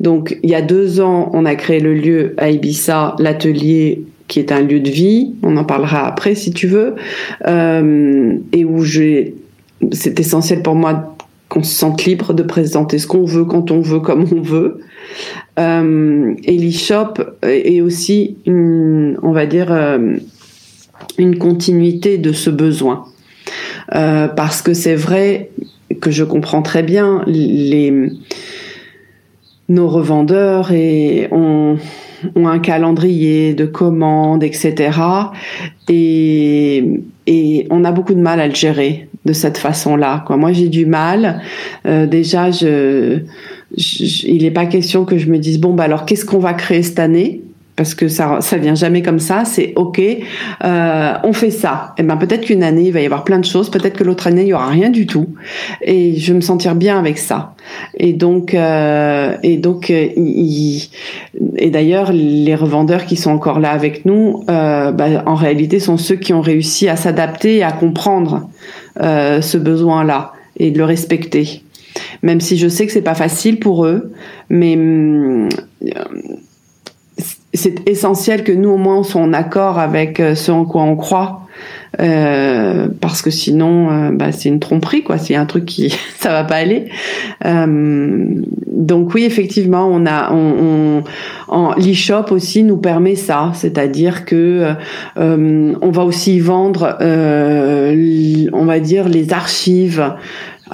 Donc il y a deux ans, on a créé le lieu à Ibiza, l'atelier qui est un lieu de vie, on en parlera après si tu veux, euh, et où j'ai, c'est essentiel pour moi qu'on se sente libre de présenter ce qu'on veut, quand on veut, comme on veut. Euh, et l'e-shop est aussi, une, on va dire, euh, une continuité de ce besoin. Euh, parce que c'est vrai que je comprends très bien les nos revendeurs et ont, ont un calendrier de commandes, etc. Et, et on a beaucoup de mal à le gérer de cette façon-là. Moi, j'ai du mal. Euh, déjà, je, il n'est pas question que je me dise bon bah alors qu'est-ce qu'on va créer cette année? Parce que ça ça vient jamais comme ça c'est ok euh, on fait ça. Et eh ben peut-être qu'une année il va y avoir plein de choses peut-être que l'autre année il y aura rien du tout. Et je me sentir bien avec ça. Et donc euh, et donc euh, et d'ailleurs les revendeurs qui sont encore là avec nous euh, bah, en réalité sont ceux qui ont réussi à s'adapter et à comprendre euh, ce besoin là et de le respecter. Même si je sais que c'est pas facile pour eux, mais euh, c'est essentiel que nous au moins on soit en accord avec euh, ce en quoi on croit. Euh, parce que sinon, euh, bah, c'est une tromperie, quoi. A un truc qui, (laughs) ça va pas aller. Euh, donc oui, effectivement, on a, on, on l'e-shop aussi nous permet ça, c'est-à-dire que on va aussi vendre, on va dire les archives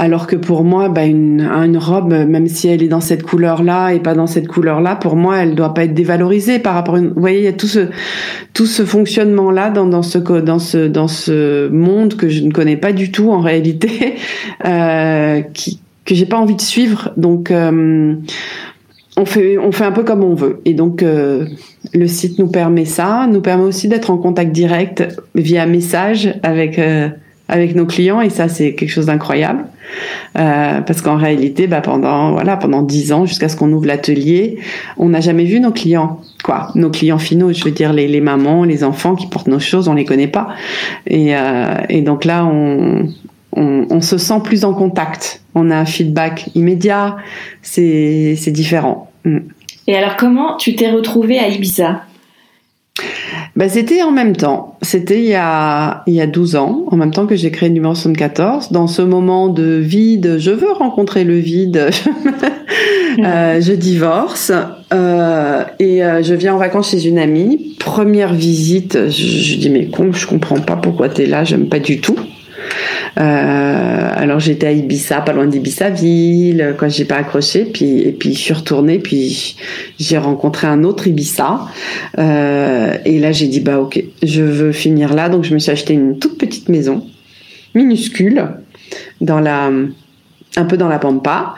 alors que pour moi, bah, une, robe, même si elle est dans cette couleur-là et pas dans cette couleur-là, pour moi, elle doit pas être dévalorisée par rapport. À une... Vous voyez, il y a tout ce tout ce fonctionnement-là dans, dans ce dans ce dans ce monde que je ne connais pas du tout en réalité, (laughs) euh, qui que j'ai pas envie de suivre. Donc euh, on fait on fait un peu comme on veut. Et donc euh, le site nous permet ça, nous permet aussi d'être en contact direct via message avec euh, avec nos clients et ça c'est quelque chose d'incroyable. Euh, parce qu'en réalité bah, pendant voilà pendant dix ans jusqu'à ce qu'on ouvre l'atelier on n'a jamais vu nos clients quoi. Nos clients finaux je veux dire les, les mamans les enfants qui portent nos choses on les connaît pas. Et, euh, donc là on, on, se sent plus en contact. On a un feedback immédiat. C'est c'est différent. Mm. et alors comment tu t'es retrouvée à Ibiza? Bah, c'était en même temps. C'était il y a il y a 12 ans, en même temps que j'ai créé le numéro 74. Dans ce moment de vide, je veux rencontrer le vide. (laughs) euh, je divorce euh, et euh, je viens en vacances chez une amie. Première visite, je, je dis mais con, je comprends pas pourquoi t'es là, j'aime pas du tout. Euh, alors j'étais à Ibiza, pas loin d'Ibiza ville, quand j'ai pas accroché, puis et puis je suis retournée, puis j'ai rencontré un autre Ibiza, euh, et là j'ai dit bah ok, je veux finir là, donc je me suis acheté une toute petite maison, minuscule, dans la, un peu dans la pampa,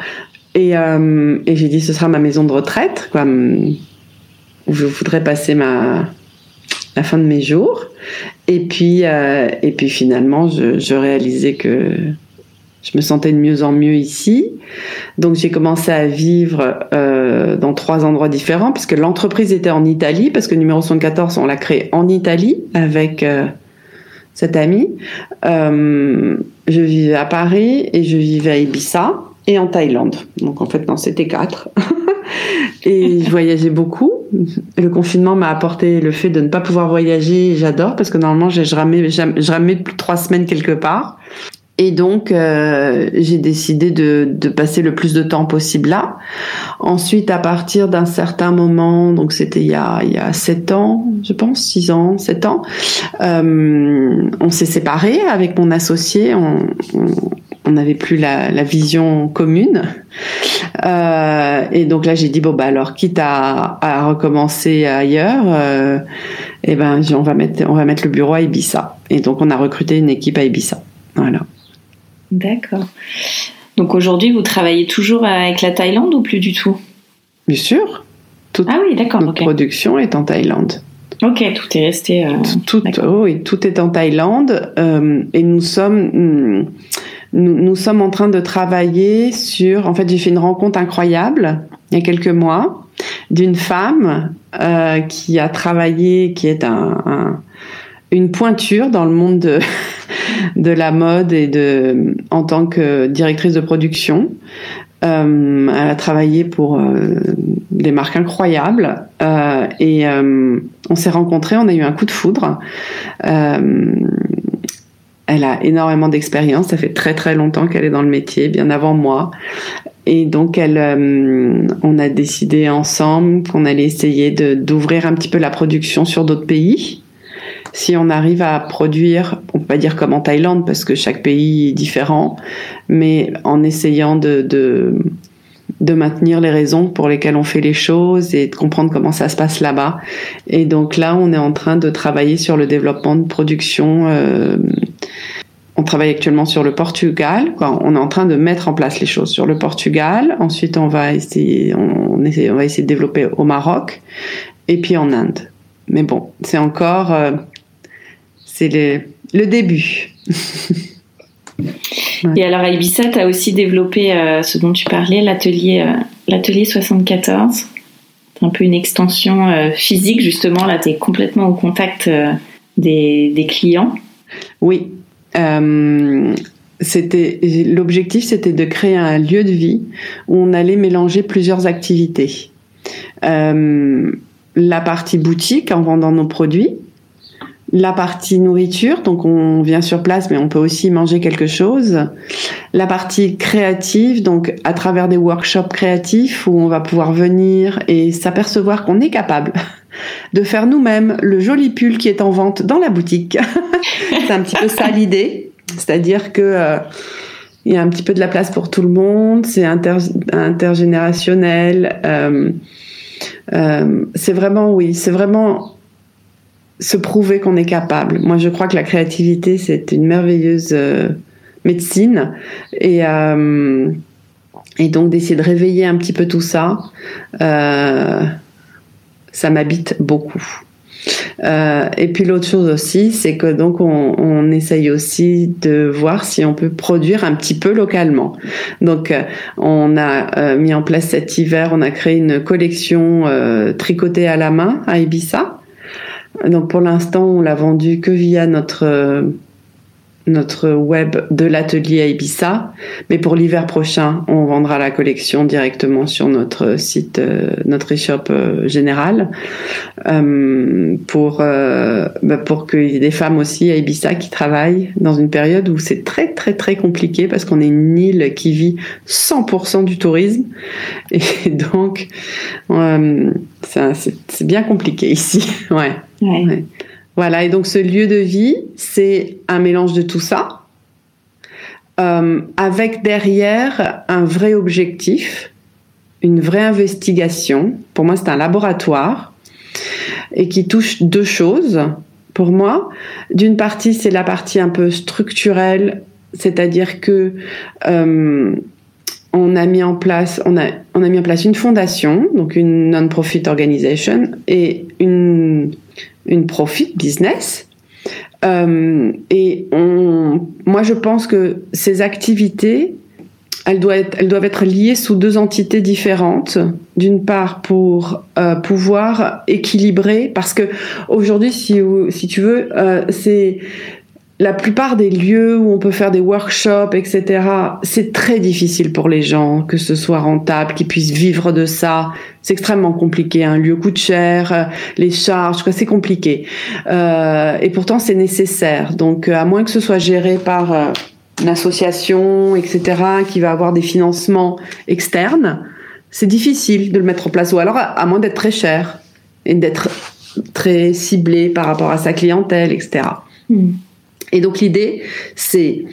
et, euh, et j'ai dit ce sera ma maison de retraite, quoi, où je voudrais passer ma la fin de mes jours. Et puis, euh, et puis finalement, je, je réalisais que je me sentais de mieux en mieux ici. Donc j'ai commencé à vivre euh, dans trois endroits différents puisque l'entreprise était en Italie parce que numéro 74 on l'a créé en Italie avec euh, cet ami. Euh, je vivais à Paris et je vivais à Ibiza et en Thaïlande. Donc en fait non c'était quatre. (laughs) et je voyageais beaucoup. Le confinement m'a apporté le fait de ne pas pouvoir voyager. J'adore parce que normalement je ramais, je ramais trois semaines quelque part. Et donc, euh, j'ai décidé de, de, passer le plus de temps possible là. Ensuite, à partir d'un certain moment, donc c'était il y a il y a sept ans, je pense, six ans, sept ans, euh, on s'est séparés avec mon associé. On, on n'avait plus la, la, vision commune. Euh, et donc là, j'ai dit bon bah alors, quitte à, à recommencer ailleurs, euh, eh ben on va mettre on va mettre le bureau à Ibiza. Et donc on a recruté une équipe à Ibiza. Voilà. D'accord. Donc aujourd'hui, vous travaillez toujours avec la Thaïlande ou plus du tout? Bien sûr. ah oui, d'accord. Notre production est en Thaïlande. Ok, tout est resté. Euh, tout, oui, tout est en Thaïlande euh, et nous sommes hmm, nous, nous, sommes en train de travailler sur. En fait, j'ai fait une rencontre incroyable il y a quelques mois d'une femme euh, qui a travaillé, qui est un, un, une pointure dans le monde de (laughs) de la mode et de, en tant que directrice de production. Euh, elle a travaillé pour euh, des marques incroyables euh, et euh, on s'est rencontrés, on a eu un coup de foudre. Euh, elle a énormément d'expérience, ça fait très très longtemps qu'elle est dans le métier, bien avant moi. Et donc, elle, on a décidé ensemble qu'on allait essayer d'ouvrir un petit peu la production sur d'autres pays si on arrive à produire, on peut pas dire comme en Thaïlande parce que chaque pays est différent, mais en essayant de, de, de maintenir les raisons pour lesquelles on fait les choses et de comprendre comment ça se passe là-bas. Et donc là, on est en train de travailler sur le développement de production. Euh, on travaille actuellement sur le Portugal. Quoi. On est en train de mettre en place les choses sur le Portugal. Ensuite, on va essayer, on, essaie, on va essayer de développer au Maroc et puis en Inde. Mais bon, c'est encore, euh, c'est le, le, début. (laughs) Et alors à Ibiza, tu as aussi développé euh, ce dont tu parlais, l'atelier euh, l'atelier 74. C'est un peu une extension euh, physique, justement. Là, tu es complètement au contact des, des, clients. Oui. C'était L'objectif, c'était de créer un lieu de vie où on allait mélanger plusieurs activités. la partie boutique en vendant nos produits, la partie nourriture, donc on vient sur place, mais on peut aussi manger quelque chose. La partie créative, donc à travers des workshops créatifs où on va pouvoir venir et s'apercevoir qu'on est capable de faire nous-mêmes le joli pull qui est en vente dans la boutique. (laughs) C'est un petit peu ça l'idée, c'est-à-dire que euh, il y a un petit peu de la place pour tout le monde, c'est intergénérationnel. Euh, euh, c'est vraiment oui, c'est vraiment se prouver qu'on est capable. Moi, je crois que la créativité, c'est une merveilleuse euh, médecine. Et, euh, et donc, d'essayer de réveiller un petit peu tout ça, euh, ça m'habite beaucoup. et puis l'autre chose aussi, c'est que donc on, on, essaye aussi de voir si on peut produire un petit peu localement. Donc on a mis en place cet hiver, on a créé une collection tricotée à la main à Ibiza. Donc pour l'instant, on l'a vendu que via notre notre web de l'atelier à Ibiza, mais pour l'hiver prochain, on vendra la collection directement sur notre site, euh, notre e-shop euh, général, euh, pour euh, bah pour qu'il y ait des femmes aussi à Ibiza qui travaillent dans une période où c'est très très très compliqué parce qu'on est une île qui vit 100% du tourisme. Et (laughs) donc c'est bien compliqué ici, (laughs) ouais. Voilà, et donc ce lieu de vie, c'est un mélange de tout ça, euh, avec derrière un vrai objectif, une vraie investigation. Pour moi, c'est un laboratoire et qui touche deux choses. Pour moi, d'une partie, c'est la partie un peu structurelle, c'est-à-dire que euh, on a mis en place, on a, on a mis en place une fondation, donc une non-profit organization, et une une profit business Euh, et on, moi, je pense que ces activités, elles doivent être, elles doivent être liées sous deux entités différentes. D'une part, pour euh, pouvoir équilibrer, parce que aujourd'hui, si, si tu veux, euh, c'est la plupart des lieux où on peut faire des workshops, etc., c'est très difficile pour les gens que ce soit rentable, qu'ils puissent vivre de ça. C'est extrêmement compliqué. Un lieu coûte cher, euh, les charges, c'est compliqué. Euh, et pourtant, c'est nécessaire. Donc, euh, à moins que ce soit géré par une association, etc., qui va avoir des financements externes, c'est difficile de le mettre en place. Ou alors, à moins d'être très cher et d'être très ciblé par rapport à sa clientèle, etc. Et donc l'idée, c'est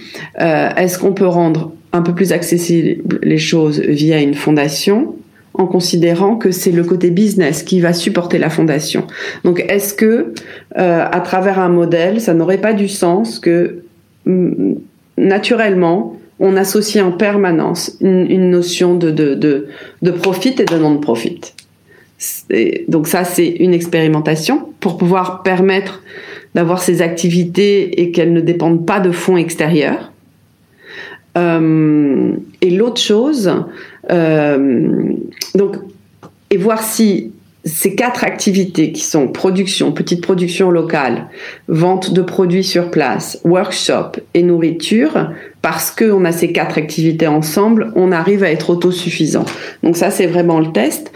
euh, est-ce qu'on peut rendre un peu plus accessible les choses via une fondation en considérant que c'est le côté business qui va supporter la fondation? Donc est-ce que euh, à travers un modèle, ça n'aurait pas du sens que mm, naturellement on associe en permanence une, notion de, de, de, de profit et de non-profit? Donc ça, c'est une expérimentation pour pouvoir permettre d'avoir ces activités et qu'elles ne dépendent pas de fonds extérieurs. Euh, et l'autre chose, euh, donc, et voir si ces quatre activités qui sont production, petite production locale, vente de produits sur place, workshop et nourriture, parce qu'on a ces quatre activités ensemble, on arrive à être autosuffisant. Donc ça, c'est vraiment le test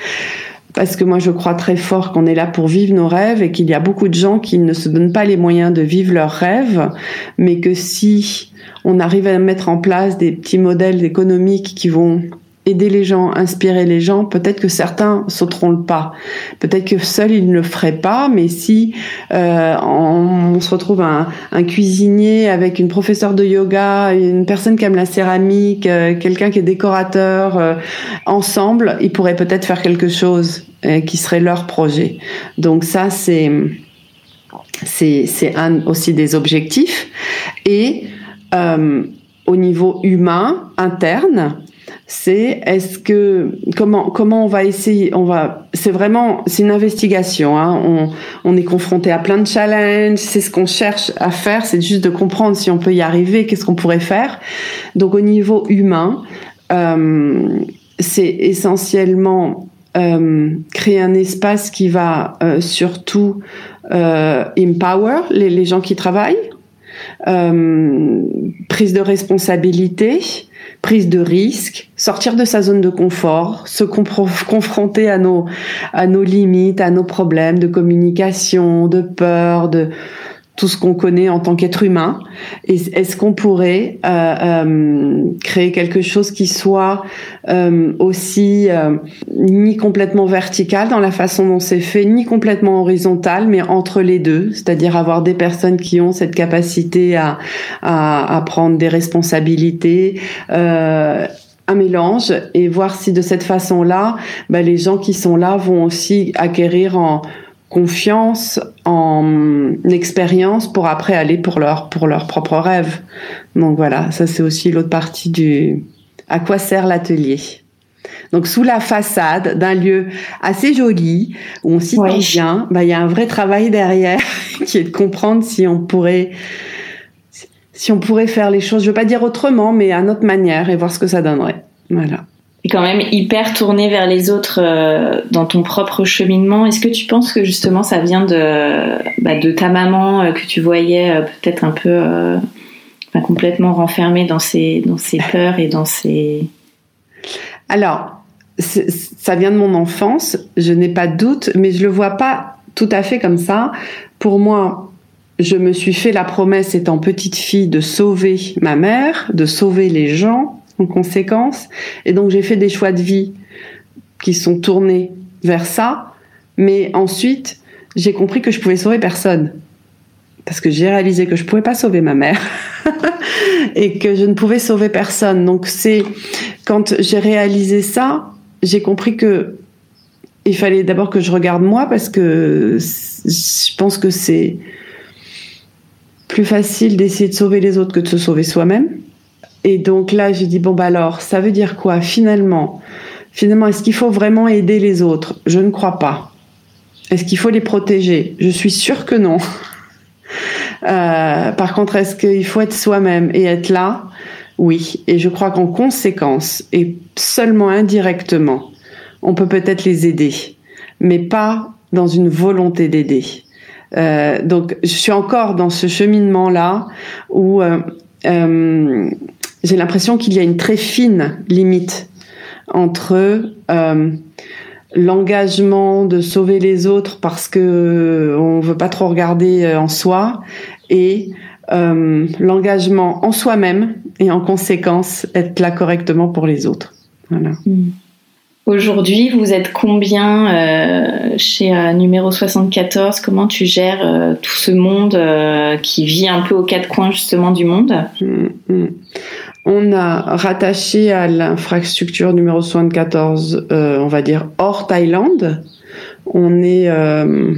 parce que moi je crois très fort qu'on est là pour vivre nos rêves et qu'il y a beaucoup de gens qui ne se donnent pas les moyens de vivre leurs rêves, mais que si on arrive à mettre en place des petits modèles économiques qui vont aider les gens, inspirer les gens, peut-être que certains sauteront le pas. Peut-être que seuls ils ne le feraient pas, mais si euh, on, se retrouve un, cuisinier avec une professeure de yoga, une personne qui aime la céramique, euh, quelqu'un qui est décorateur, euh, ensemble, ils pourraient peut-être faire quelque chose euh, qui serait leur projet. Donc ça, c'est c'est c'est un aussi des objectifs et euh, au niveau humain interne c'est est-ce que comment comment on va essayer on va c'est vraiment c'est une investigation hein, on, on est confronté à plein de challenges c'est ce qu'on cherche à faire c'est juste de comprendre si on peut y arriver qu'est-ce qu'on pourrait faire. Donc au niveau humain euh, c'est essentiellement euh, créer un espace qui va euh, surtout euh, empower les, les, gens qui travaillent euh, prise de responsabilité prise de risque, sortir de sa zone de confort, se confronter à nos limites, à nos problèmes de communication, de peur, de tout ce qu'on connaît en tant qu'être humain. Est-ce qu'on pourrait euh, euh, créer quelque chose qui soit euh, aussi euh, ni complètement vertical dans la façon dont c'est fait, ni complètement horizontal, mais entre les deux, c'est-à-dire avoir des personnes qui ont cette capacité à, à, à prendre des responsabilités euh, un mélange et voir si de cette façon-là, bah, les gens qui sont là vont aussi acquérir en confiance en expérience pour après aller pour leur pour leur propre rêve. Donc voilà, ça c'est aussi l'autre partie du à quoi sert l'atelier. Donc sous la façade d'un lieu assez joli où on s'y ouais. bien, bah il y a un vrai travail derrière (laughs) qui est de comprendre si on pourrait si on pourrait faire les choses, je veux pas dire autrement, mais à notre manière et voir ce que ça donnerait. Voilà et quand même hyper tourné vers les autres euh, dans ton propre cheminement. Est-ce que tu penses que justement ça vient de, bah, ta maman euh, que tu voyais euh, peut-être un peu complètement renfermée dans ses, dans ses peurs et dans ses... Alors, ça vient de mon enfance, je n'ai pas de doute, mais je le vois pas tout à fait comme ça. Pour moi, je me suis fait la promesse étant petite fille de sauver ma mère, de sauver les gens, en conséquence. Et donc j'ai fait des choix de vie qui sont tournés vers ça. Mais ensuite, j'ai compris que je pouvais sauver personne. Parce que j'ai réalisé que je pouvais pas sauver ma mère (laughs) et que je ne pouvais sauver personne. Donc c'est quand j'ai réalisé ça, j'ai compris que il fallait d'abord que je regarde moi parce que je pense que c'est plus facile d'essayer de sauver les autres que de se sauver soi-même. Et donc là, j'ai dit bon bah alors, ça veut dire quoi finalement? Finalement, est-ce qu'il faut vraiment aider les autres? Je ne crois pas. Est-ce qu'il faut les protéger? Je suis sûre que non. (laughs) Euh, par contre, est-ce qu'il faut être soi-même et être là? Oui. Et je crois qu'en conséquence, et seulement indirectement, on peut peut-être les aider, mais pas dans une volonté d'aider. Euh, donc, je suis encore dans ce cheminement-là où euh, j'ai l'impression qu'il y a une très fine limite entre euh, l'engagement de sauver les autres parce que on veut pas trop regarder euh, en soi et euh, l'engagement en soi-même et en conséquence être là correctement pour les autres. Voilà. Hmm. Aujourd'hui, vous êtes combien euh, chez euh, numéro 74 Comment tu gères euh, tout ce monde euh, qui vit un peu aux quatre coins justement du monde? Mm, mm. On a rattaché à l'infrastructure numéro 74, euh, on va dire hors Thaïlande. On est, euh,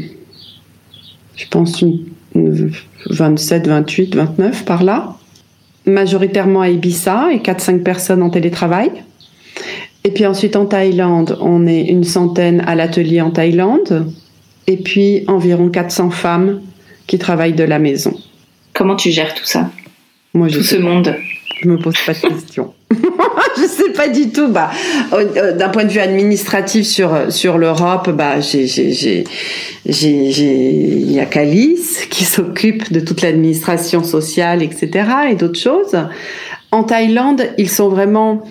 je pense, une, une 27, 28, 29 par là. Majoritairement à Ibiza et 4-5 personnes en télétravail. Et puis ensuite en Thaïlande, on est une centaine à l'atelier en Thaïlande. Et puis environ 400 femmes qui travaillent de la maison. Comment tu gères tout ça? Moi, je Tout ce monde je me pose pas de questions. (laughs) je sais pas du tout. Bah, euh, d'un point de vue administratif sur sur l'Europe, bah, j'ai j'ai j'ai j'ai il y a Calice qui (laughs) s'occupe de toute l'administration sociale, etc. et d'autres choses. En Thaïlande, ils sont vraiment,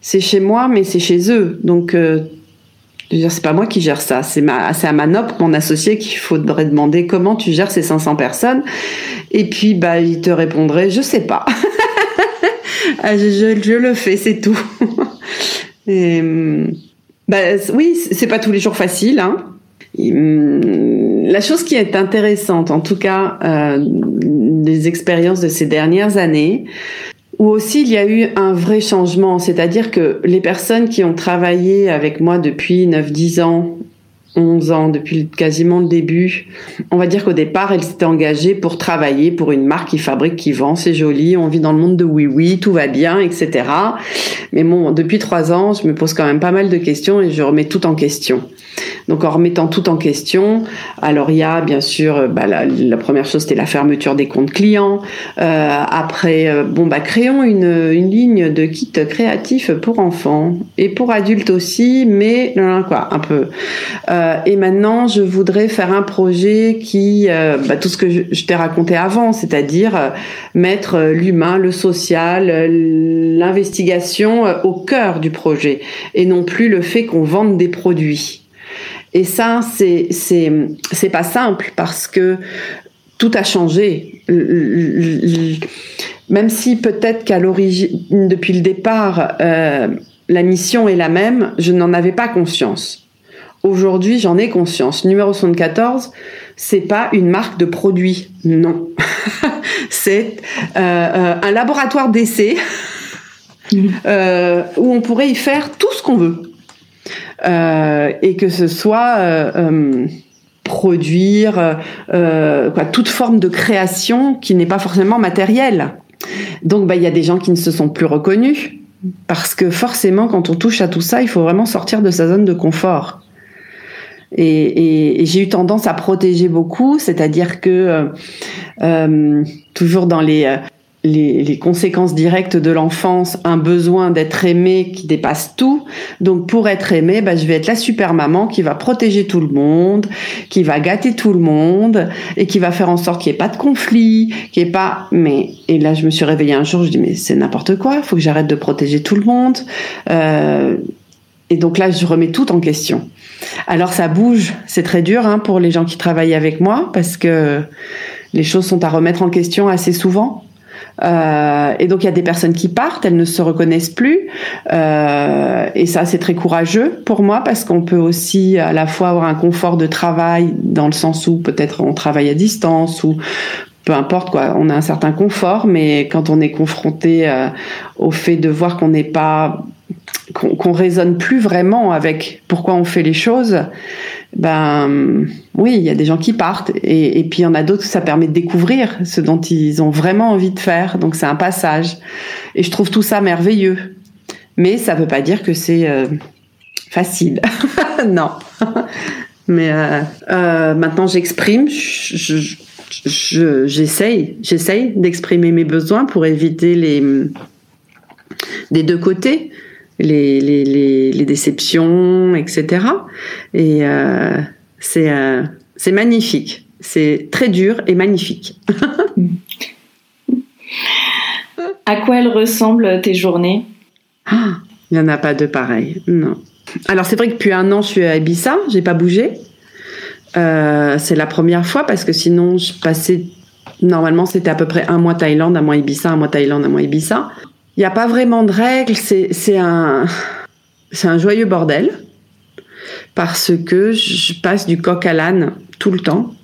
c'est chez moi, mais c'est chez eux. Donc euh, c'est pas moi qui gère ça, c'est ma, c'est à Manop, mon associé, qu'il faudrait demander comment tu gères ces 500 personnes. Et puis, bah, il te répondrait, je sais pas. (laughs) Ah, je, le fais, c'est tout. (laughs) Et, hum, bah, oui, c'est pas tous les jours facile. Hein. Hum, la chose qui est intéressante, en tout cas, euh, des expériences de ces dernières années, où aussi il y a eu un vrai changement, c'est-à-dire que les personnes qui ont travaillé avec moi depuis 9-10 ans 11 ans, depuis quasiment le début. On va dire qu'au départ, elle s'était engagée pour travailler pour une marque qui fabrique, qui vend, c'est joli, on vit dans le monde de oui oui, tout va bien, etc. Mais bon, depuis trois ans, je me pose quand même pas mal de questions et je remets tout en question. Donc en remettant tout en question, alors il y a bien sûr, bah, la, première chose c'était la fermeture des comptes clients. Euh, après, euh, bon bah créons une, ligne de kits créatifs pour enfants et pour adultes aussi, mais quoi, un peu. Euh, et maintenant, je voudrais faire un projet qui, euh, bah, tout ce que je, t'ai raconté avant, c'est-à-dire euh, mettre l'humain, le social, l'investigation au cœur du projet et non plus le fait qu'on vende des produits. Et ça, c'est c'est c'est pas simple parce que tout a changé. Même si peut-être qu'à l'origine, depuis le départ, euh, la mission est la même, je n'en avais pas conscience. Aujourd'hui, j'en ai conscience. Numéro 74, c'est pas une marque de produit, non. (laughs) c'est euh, euh, un laboratoire d'essai (laughs) euh, où on pourrait y faire tout ce qu'on veut. Euh, et que ce soit produire quoi, toute forme de création qui n'est pas forcément matérielle. Donc bah il y a des gens qui ne se sont plus reconnus parce que forcément quand on touche à tout ça, il faut vraiment sortir de sa zone de confort. Et, et, et j'ai eu tendance à protéger beaucoup, c'est-à-dire que euh, toujours dans les les, les, conséquences directes de l'enfance, un besoin d'être aimé qui dépasse tout. Donc pour être aimé, bah, je vais être la super maman qui va protéger tout le monde, qui va gâter tout le monde et qui va faire en sorte qu'il n'y ait pas de conflit, qu'il n'y ait pas. Mais et là je me suis réveillée un jour, je dis mais c'est n'importe quoi, faut que j'arrête de protéger tout le monde. Euh, et donc là je remets tout en question. Alors ça bouge, c'est très dur hein, pour les gens qui travaillent avec moi parce que les choses sont à remettre en question assez souvent. Euh, et donc il y a des personnes qui partent, elles ne se reconnaissent plus. Euh, et ça, c'est très courageux pour moi parce qu'on peut aussi à la fois avoir un confort de travail dans le sens où peut-être on travaille à distance ou peu importe quoi, on a un certain confort, mais quand on est confronté euh, au fait de voir qu'on n'est pas qu'on qu raisonne plus vraiment avec pourquoi on fait les choses, ben oui, il y a des gens qui partent et, puis il y en a d'autres ça permet de découvrir ce dont ils ont vraiment envie de faire. Donc c'est un passage et je trouve tout ça merveilleux. Mais ça veut pas dire que c'est euh, facile. (laughs) non. (laughs) Mais euh, euh, maintenant j'exprime. Je, je, je, j'essaye, j'essaye d'exprimer mes besoins pour éviter les des deux côtés, les, les, les, les déceptions, etc. Et euh, c'est euh, c'est magnifique. C'est très dur et magnifique. (laughs) à quoi elles ressemblent tes journées? Ah, Il n'y en a pas de pareil. Non. Alors c'est vrai que depuis un an, je suis à Ibiza. J'ai pas bougé. Euh, c'est la première fois parce que sinon, je passais. Normalement, c'était à peu près un mois Thaïlande, un mois Ibiza, un mois Thaïlande, un mois Ibiza. Il n'y a pas vraiment de règles. C'est un, joyeux bordel parce que je passe du coq à l'âne tout le temps.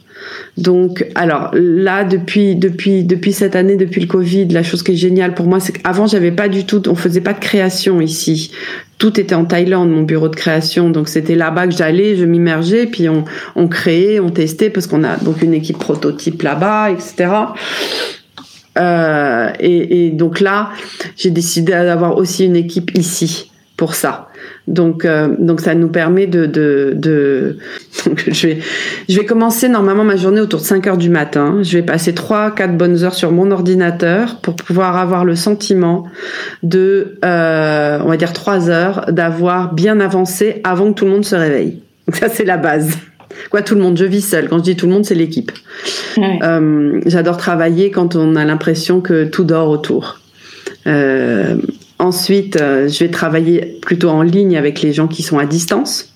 Donc, alors là, depuis depuis depuis cette année, depuis le Covid, la chose qui est géniale pour moi, c'est qu'avant j'avais pas du tout, on faisait pas de création ici. Tout était en Thaïlande, mon bureau de création. Donc c'était là-bas que j'allais, je m'immergeais, puis on on créait, on testait parce qu'on a donc une équipe prototype là-bas, etc. Euh, et, donc là, j'ai décidé d'avoir aussi une équipe ici pour ça. Donc, euh, donc ça nous permet de, (laughs) je vais, je vais commencer normalement ma journée autour de 5 heures du matin. Je vais passer 3 4 bonnes heures sur mon ordinateur pour pouvoir avoir le sentiment de, euh, on va dire 3 heures, d'avoir bien avancé avant que tout le monde se réveille. Donc ça c'est la base. Quoi, tout le monde, je vis seul. Quand je dis tout le monde, c'est l'équipe. Ouais. Euh, J'adore travailler quand on a l'impression que tout dort autour. Euh, Ensuite, euh, je vais travailler plutôt en ligne avec les gens qui sont à distance.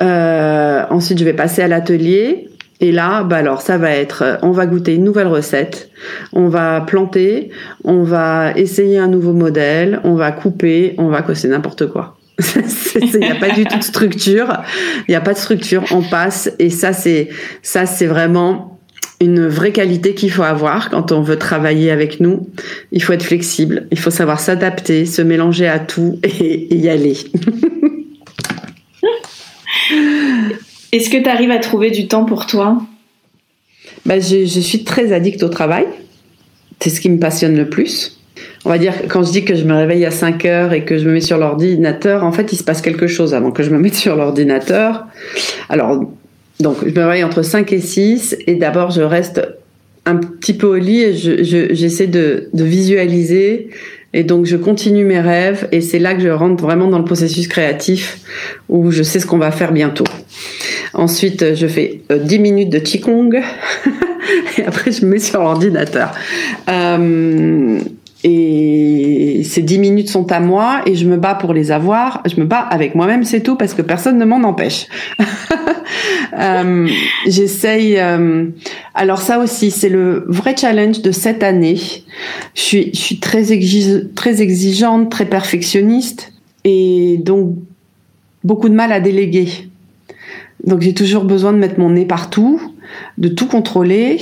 Ensuite, je vais passer à l'atelier. Et là, bah alors, ça va être, on va goûter une nouvelle recette, on va planter, on va essayer un nouveau modèle, on va couper, on va c'est n'importe quoi. (laughs) Il n'y a pas du tout de structure. Il n'y a pas de structure. On passe et ça c'est ça c'est vraiment une vraie qualité qu'il faut avoir quand on veut travailler avec nous. Il faut être flexible, il faut savoir s'adapter, se mélanger à tout et, y aller. (laughs) Est-ce que tu arrives à trouver du temps pour toi? Ben, je, je, suis très addict au travail. C'est ce qui me passionne le plus. On va dire, quand je dis que je me réveille à 5 heures et que je me mets sur l'ordinateur, en fait, il se passe quelque chose avant que je me mette (laughs) sur l'ordinateur. Alors, donc, je me réveille entre 5 et 6 et d'abord, je reste un petit peu au lit et j'essaie je, de, de, visualiser. Et donc, je continue mes rêves et c'est là que je rentre vraiment dans le processus créatif où je sais ce qu'on va faire bientôt. Ensuite, je fais 10 euh, minutes de Qigong (laughs) et après, je me mets sur l'ordinateur. Euh, et ces 10 minutes sont à moi et je me bats pour les avoir. Je me bats avec moi-même, c'est tout, parce que personne ne m'en empêche. (laughs) euh, J'essaye. Euh, alors ça aussi, c'est le vrai challenge de cette année. Je suis, très exigeante, très perfectionniste et donc beaucoup de mal à déléguer. Donc j'ai toujours besoin de mettre mon nez partout, de tout contrôler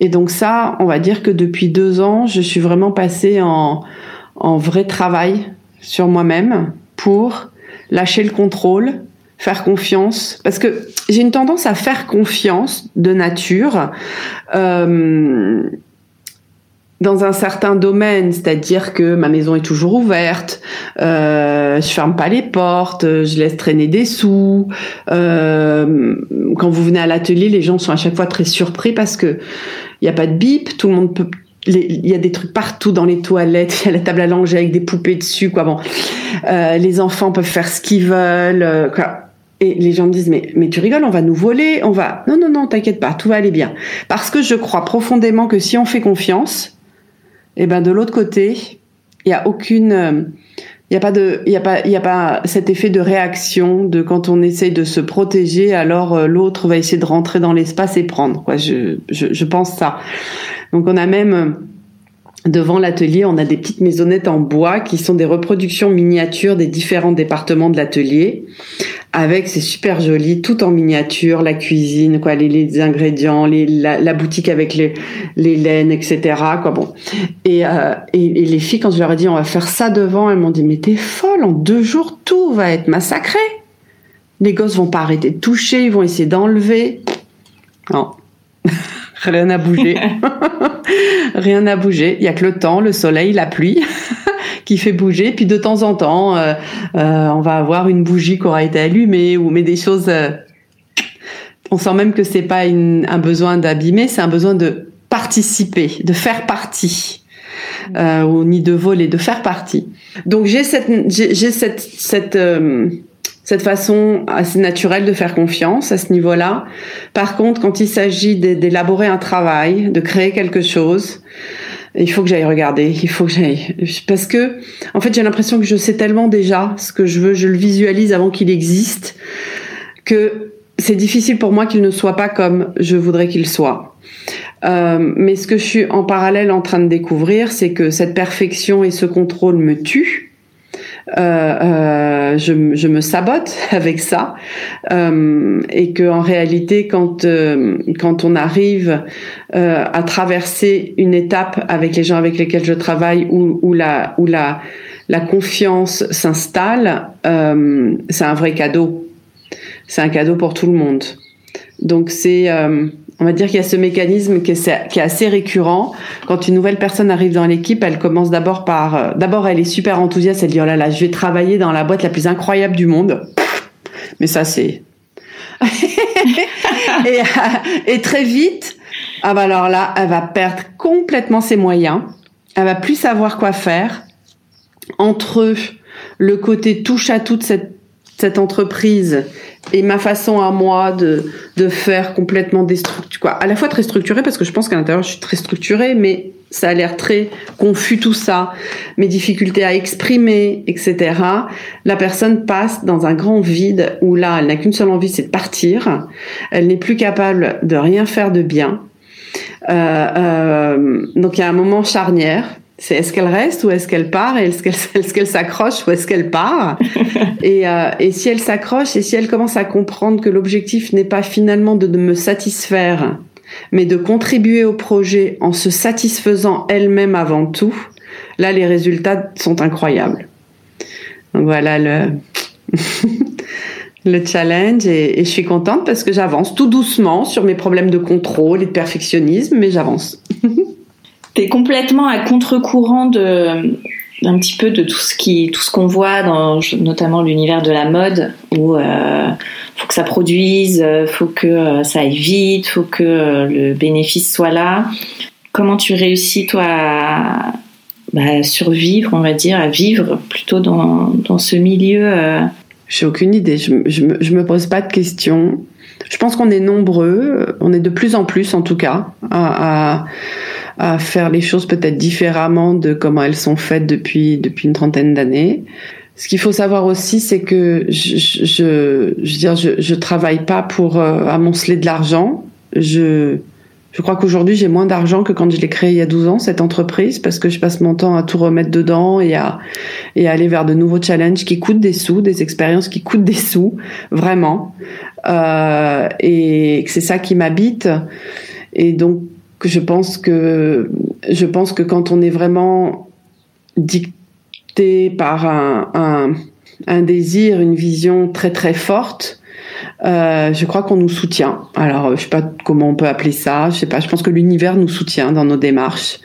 et donc ça, on va dire que depuis deux ans, je suis vraiment passée en, vrai travail sur moi-même pour lâcher le contrôle, faire confiance, parce que j'ai une tendance à faire confiance de nature. Euh, dans un certain domaine, c'est-à-dire que ma maison est toujours ouverte, euh, je ferme pas les portes, je laisse traîner des sous. Euh, quand vous venez à l'atelier, les gens sont à chaque fois très surpris parce que il y a pas de bip, tout le monde peut il y a des trucs partout dans les toilettes, (laughs) il y a la table à langer avec des poupées dessus, quoi. Bon, euh, les enfants peuvent faire ce qu'ils veulent, euh, quoi. Et les gens me disent mais mais tu rigoles, on va nous voler, on va non non non, t'inquiète pas, tout va aller bien. Parce que je crois profondément que si on fait confiance, et eh ben de l'autre côté, il y a aucune euh, il n'y a pas de, il a pas, il a pas cet effet de réaction de quand on essaye de se protéger, alors euh, l'autre va essayer de rentrer dans l'espace et prendre. Quoi, je, je, je pense ça. Donc on a même euh, devant l'atelier, on a des petites maisonnettes en bois qui sont des reproductions miniatures des différents départements de l'atelier avec c'est super joli, tout en miniature, la cuisine, quoi, les, les ingrédients, les, la, la, boutique avec les, les laines, etc. Quoi, bon. Et, euh, et, et, les filles, quand je leur ai dit on va faire ça devant, elles m'ont dit mais t'es folle, en deux jours tout va être massacré. Les gosses vont pas arrêter de toucher, ils vont essayer d'enlever. Non. (laughs) Rien n'a bougé. (laughs) Rien n'a bougé. Il y a que le temps, le soleil, la pluie. (laughs) qui fait bouger. Puis de temps en temps, euh, euh, on va avoir une bougie qui aura été allumée ou mais des choses, euh, on sent même que c'est pas un besoin d'abîmer, c'est un besoin de participer, de faire partie, ou ni de voler, de faire partie. Donc j'ai cette, cette, cette façon assez naturelle de faire confiance à ce niveau-là. Par contre, quand il s'agit d'élaborer un travail, de créer quelque chose, il faut que j'aille regarder, il faut que j'aille parce que en fait j'ai l'impression que je sais tellement déjà ce que je veux, je le visualise avant qu'il existe que c'est difficile pour moi qu'il ne soit pas comme je voudrais qu'il soit. Euh, mais ce que je suis en parallèle en train de découvrir, c'est que cette perfection et ce contrôle me tuent euh, euh, je, je, me sabote (laughs) avec ça. Euh, et que en réalité quand euh, quand on arrive euh, à traverser une étape avec les gens avec lesquels je travaille où, où la où la la confiance s'installe c'est un vrai cadeau. C'est un cadeau pour tout le monde. Donc c'est on va dire qu'il y a ce mécanisme qui est, assez récurrent. Quand une nouvelle personne arrive dans l'équipe, elle commence d'abord par, euh, d'abord elle est super enthousiaste, elle dit oh là là, je vais travailler dans la boîte la plus incroyable du monde. Mais ça c'est (laughs) et, euh, et, très vite, ah bah alors là, elle va perdre complètement ses moyens. Elle va plus savoir quoi faire entre le côté touche à toute cette cette entreprise et ma façon à moi de, de faire complètement déstructuré, quoi, à la fois très structuré parce que je pense qu'à l'intérieur je suis très structurée, mais ça a l'air très confus tout ça, mes difficultés à exprimer, etc. La personne passe dans un grand vide où là, elle n'a qu'une seule envie, c'est de partir. Elle n'est plus capable de rien faire de bien. Euh, euh, donc il y a un moment charnière c'est est-ce qu'elle reste ou est-ce qu'elle part et est-ce qu'elle (laughs) est s'accroche ou est-ce qu'elle part? (laughs) Et, euh, et si elle s'accroche et si elle commence à comprendre que l'objectif n'est pas finalement de, me satisfaire mais de contribuer au projet en se satisfaisant elle-même avant tout là les résultats sont incroyables. Donc voilà le (laughs) le challenge et, et je suis contente parce que j'avance tout doucement sur mes problèmes de contrôle et de perfectionnisme mais j'avance T'es complètement à contre-courant de un petit peu de tout ce qui tout ce qu'on voit dans notamment l'univers de la mode où euh, faut que ça produise, faut que euh, ça aille vite, faut que euh, le bénéfice soit là. Comment tu réussis toi à bah, survivre, on va dire, à vivre plutôt dans, dans ce milieu euh... J'ai aucune idée. Je, je, je me pose pas de questions. Je pense qu'on est nombreux, on est de plus en plus en tout cas à, à à faire les choses peut-être différemment de comment elles sont faites depuis depuis une trentaine d'années. Ce qu'il faut savoir aussi, c'est que je, je, je, veux dire, je, je travaille pas pour euh, amonceler de l'argent. Je, je crois qu'aujourd'hui, j'ai moins d'argent que quand je l'ai créé il y a 12 ans, cette entreprise, parce que je passe mon temps à tout remettre dedans et à, et à aller vers de nouveaux challenges qui coûtent des sous, des expériences qui coûtent des sous, vraiment. Euh, et c'est ça qui m'habite. Et donc, je pense que je pense que quand on est vraiment dicté par un, un, un désir, une vision très très forte, euh, je crois qu'on nous soutient. Alors, je sais pas comment on peut appeler ça. Je sais pas. Je pense que l'univers nous soutient dans nos démarches.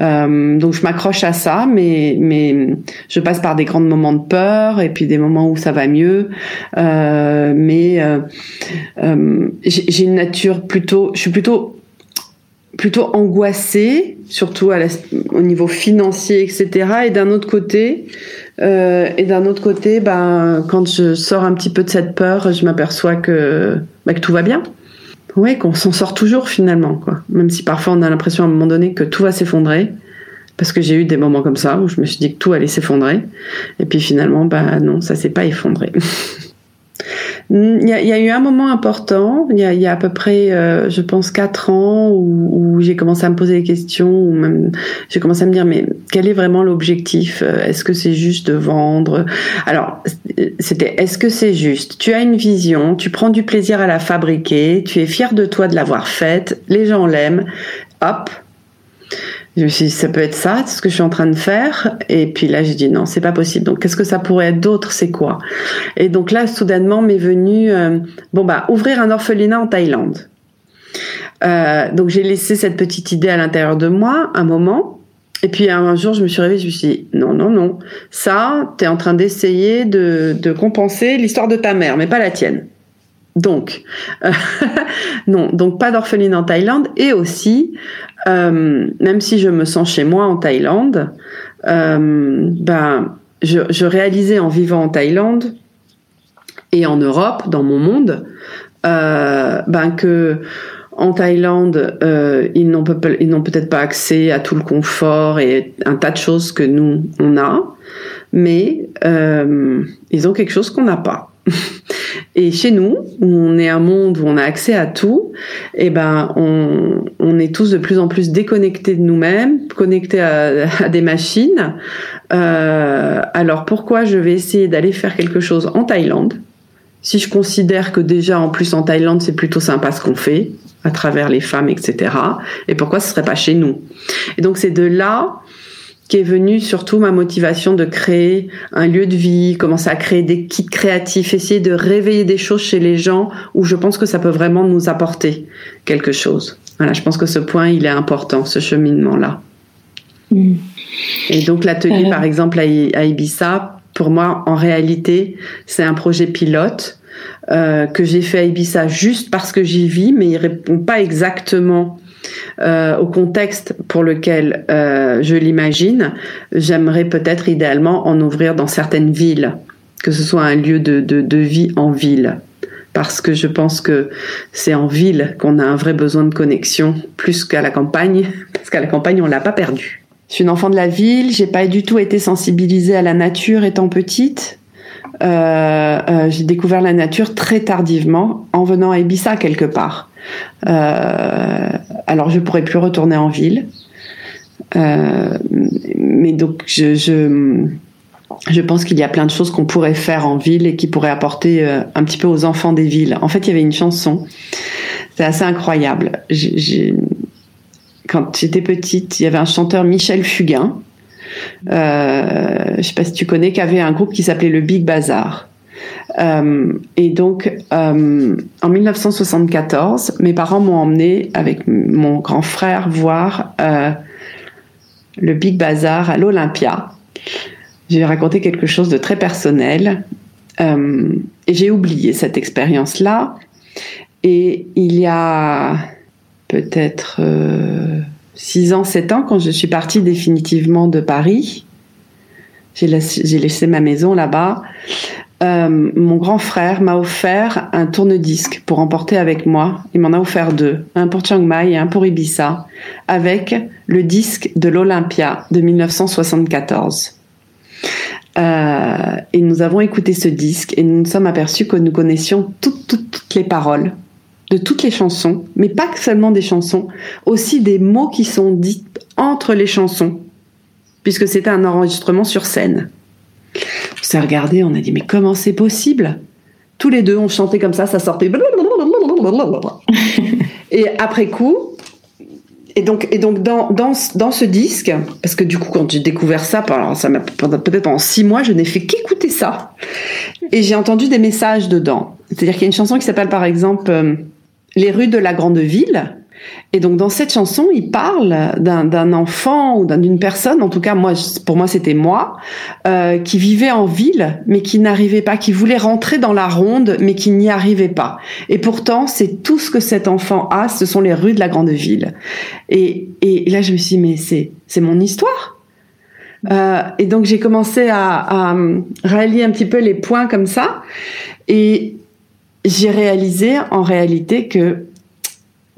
Euh, donc, je m'accroche à ça, mais mais je passe par des grands moments de peur et puis des moments où ça va mieux. Euh, mais j'ai une nature plutôt. Je suis plutôt plutôt angoissée, surtout au niveau financier, etc. Et d'un autre côté, euh, et d'un autre côté, ben, quand je sors un petit peu de cette peur, je m'aperçois que, ben, que tout va bien. Oui, qu'on s'en sort toujours finalement, quoi. Même si parfois on a l'impression à un moment donné que tout va s'effondrer, parce que j'ai eu des moments comme ça où je me suis dit que tout allait s'effondrer, et puis finalement, ben non, ça s'est pas effondré. (laughs) Il y, a, il y, a, eu un moment important, il y a, à peu près, euh, je pense, quatre ans, où, où j'ai commencé à me poser des questions, ou même j'ai commencé à me dire, mais quel est vraiment l'objectif Est-ce que c'est juste de vendre? Alors, c'était, est-ce que c'est juste? Tu as une vision, tu prends du plaisir à la fabriquer, tu es fier de toi de l'avoir faite, les gens l'aiment, hop, je me suis dit, ça peut être ça, ce que je suis en train de faire. Et puis là, j'ai dit, non, c'est pas possible. Donc, qu'est-ce que ça pourrait être d'autre? C'est quoi? Et donc là, soudainement, m'est venu, euh, bon, bah, ouvrir un orphelinat en Thaïlande. Euh, donc, j'ai laissé cette petite idée à l'intérieur de moi, un moment. Et puis, un jour, je me suis réveillée, je me suis dit, non, non, non. Ça, tu es en train d'essayer de, de compenser l'histoire de ta mère, mais pas la tienne. Donc, euh, (laughs) non, donc pas d'orpheline en Thaïlande et aussi, euh, même si je me sens chez moi en Thaïlande, euh, ben, je, je, réalisais en vivant en Thaïlande et en Europe, dans mon monde, ben que en Thaïlande, ils n'ont peut-être pas accès à tout le confort et un tas de choses que nous on a, mais ils ont quelque chose qu'on n'a pas. (laughs) Et chez nous, où on est un monde où on a accès à tout, eh ben, on, est tous de plus en plus déconnectés de nous-mêmes, connectés à, à des machines. Euh, alors pourquoi je vais essayer d'aller faire quelque chose en Thaïlande si je considère que déjà en plus en Thaïlande c'est plutôt sympa ce qu'on fait à travers les femmes, etc. Et pourquoi ce serait pas chez nous? Et donc c'est de là qui est venue surtout ma motivation de créer un lieu de vie, commencer à créer des kits créatifs, essayer de réveiller des choses chez les gens où je pense que ça peut vraiment nous apporter quelque chose. Voilà, je pense que ce point, il est important, ce cheminement-là. Mm. Et donc l'atelier, euh. par exemple, à, Ibiza, pour moi, en réalité, c'est un projet pilote euh, que j'ai fait à Ibiza juste parce que j'y vis, mais il répond pas exactement euh, au contexte pour lequel euh, je l'imagine, j'aimerais peut-être idéalement en ouvrir dans certaines villes, que ce soit un lieu de, vie en ville. Parce que je pense que c'est en ville qu'on a un vrai besoin de connexion, plus qu'à la campagne, (laughs) parce qu'à la campagne, on l'a pas perdu. Je suis une enfant de la ville, j'ai pas du tout été sensibilisée à la nature étant petite. Euh, j'ai découvert la nature très tardivement en venant à Ibiza quelque part. Euh, alors, je pourrais plus retourner en ville. Euh, mais donc, je, je, pense qu'il y a plein de choses qu'on pourrait faire en ville et qui pourraient apporter euh, un petit peu aux enfants des villes. En fait, il y avait une chanson. C'est assez incroyable. quand j'étais petite, il y avait un chanteur Michel Fugain. Euh, je sais pas si tu connais, qui avait un groupe qui s'appelait le Big Bazar. Euh, et donc, euh, en 1974, mes parents m'ont emmené avec mon grand frère voir euh, le Big Bazar à l'Olympia. J'ai raconté quelque chose de très personnel et j'ai oublié cette expérience-là. Et il y a peut-être 6 ans, 7 ans, quand je suis partie définitivement de Paris, j'ai laissé, laissé, ma maison là-bas. Euh, mon grand frère m'a offert un tourne-disque pour emporter avec moi. Il m'en a offert deux, un pour Chiang Mai et un pour Ibiza, avec le disque de l'Olympia de 1974. Euh, et nous avons écouté ce disque et nous nous sommes aperçus que nous connaissions toutes, toutes, toutes les paroles de toutes les chansons, mais pas seulement des chansons, aussi des mots qui sont dits entre les chansons, puisque c'était un enregistrement sur scène. On s'est regardé, on a dit mais comment c'est possible? Tous les deux, on chantait comme ça, ça sortait. (laughs) et après coup, et donc, et donc dans, dans, dans, ce disque, parce que du coup, quand j'ai découvert ça, ça m'a peut-être pendant six mois, je n'ai fait qu'écouter ça. Et j'ai entendu des messages dedans. C'est-à-dire qu'il y a une chanson qui s'appelle par exemple euh, Les rues de la grande ville. Et donc dans cette chanson, il parle d'un enfant ou d'une personne, en tout cas moi, pour moi c'était moi, euh, qui vivait en ville mais qui n'arrivait pas, qui voulait rentrer dans la ronde mais qui n'y arrivait pas. Et pourtant c'est tout ce que cet enfant a, ce sont les rues de la grande ville. Et, là je me suis dit mais c'est mon histoire. Euh, et donc j'ai commencé à, à rallier un petit peu les points comme ça et j'ai réalisé en réalité que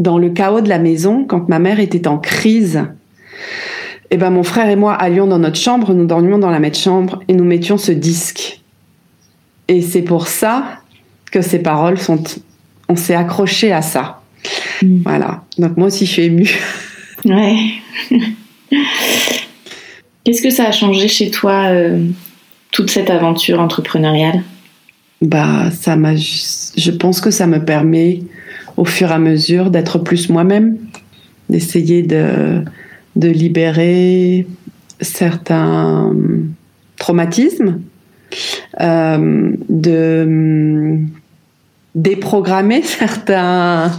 dans le chaos de la maison, quand ma mère était en crise, eh ben mon frère et moi allions dans notre chambre, nous dormions dans la même chambre et nous mettions ce disque. Et c'est pour ça que ces paroles sont, on s'est accroché à ça. Mm. Voilà. Donc moi aussi je suis émue. Ouais. Qu'est-ce que ça a changé chez toi euh, toute cette aventure entrepreneuriale? Bah ça m'a, je pense que ça me permet au fur et à mesure d'être plus moi-même, d'essayer de, libérer certains traumatismes, euh, de déprogrammer (laughs) certains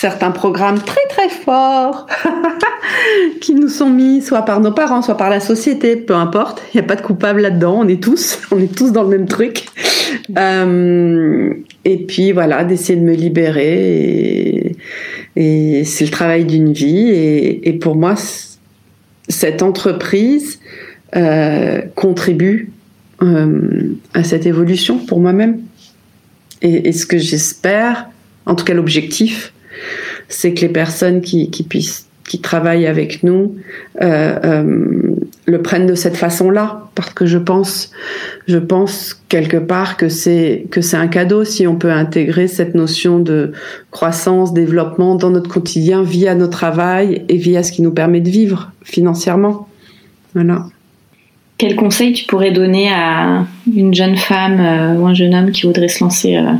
certains programmes très très forts (laughs) qui nous sont mis soit par nos parents, soit par la société, peu importe. Il n'y a pas de coupable là-dedans. On est tous, (laughs) on est tous dans le même truc. Euh, et puis voilà, d'essayer de me libérer. Et, c'est le travail d'une vie. Et, pour moi, cette entreprise euh, contribue euh, à cette évolution pour moi-même. Et, ce que j'espère, en tout cas l'objectif, c'est que les personnes qui, qui, puissent qui travaillent avec nous euh, euh, le prennent de cette façon-là. Parce que je pense je pense quelque part que c'est que c'est un cadeau si on peut intégrer cette notion de croissance développement dans notre quotidien via notre travail et via ce qui nous permet de vivre financièrement. Voilà quel conseil tu pourrais donner à une jeune femme euh, ou un jeune homme qui voudrait se lancer euh,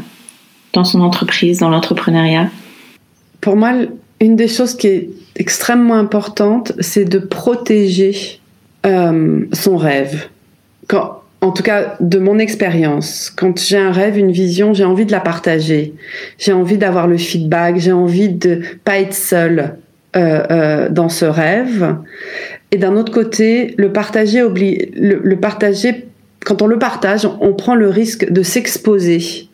dans son entreprise, dans l'entrepreneuriat? Pour moi, une des choses qui est extrêmement importante, c'est de protéger euh, son rêve. En tout cas, de mon expérience, quand j'ai un rêve, une vision, j'ai envie de la partager. J'ai envie d'avoir le feedback. J'ai envie de pas être seule dans ce rêve. Et d'un autre côté, le partager, le, partager, quand on le partage, on prend le risque de s'exposer.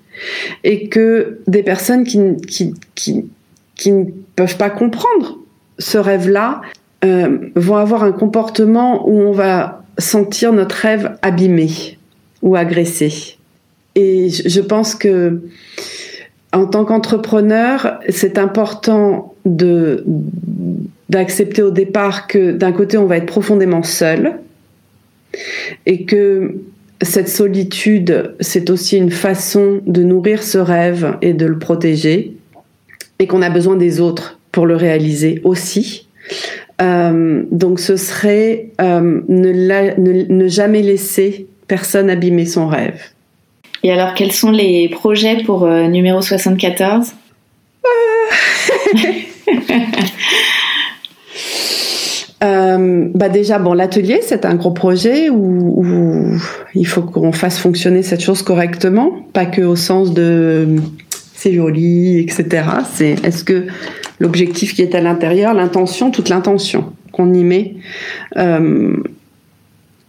Et que des personnes qui, qui, qui, qui ne peuvent pas comprendre ce rêve-là euh, vont avoir un comportement où on va sentir notre rêve abîmé ou agressé. Et je pense que en tant qu'entrepreneur, c'est important de d'accepter au départ que d'un côté on va être profondément seul et que cette solitude, c'est aussi une façon de nourrir ce rêve et de le protéger et qu'on a besoin des autres pour le réaliser aussi. Euh, donc ce serait euh, ne, ne, jamais laisser personne abîmer son rêve. Et alors quels sont les projets pour euh, numéro 74 (laughs) Euh, bah déjà, bon, l'atelier, c'est un gros projet où, il faut qu'on fasse fonctionner cette chose correctement, pas que au sens de c'est joli, etc. C'est est-ce que l'objectif qui est à l'intérieur, l'intention, toute l'intention qu'on y met, euh,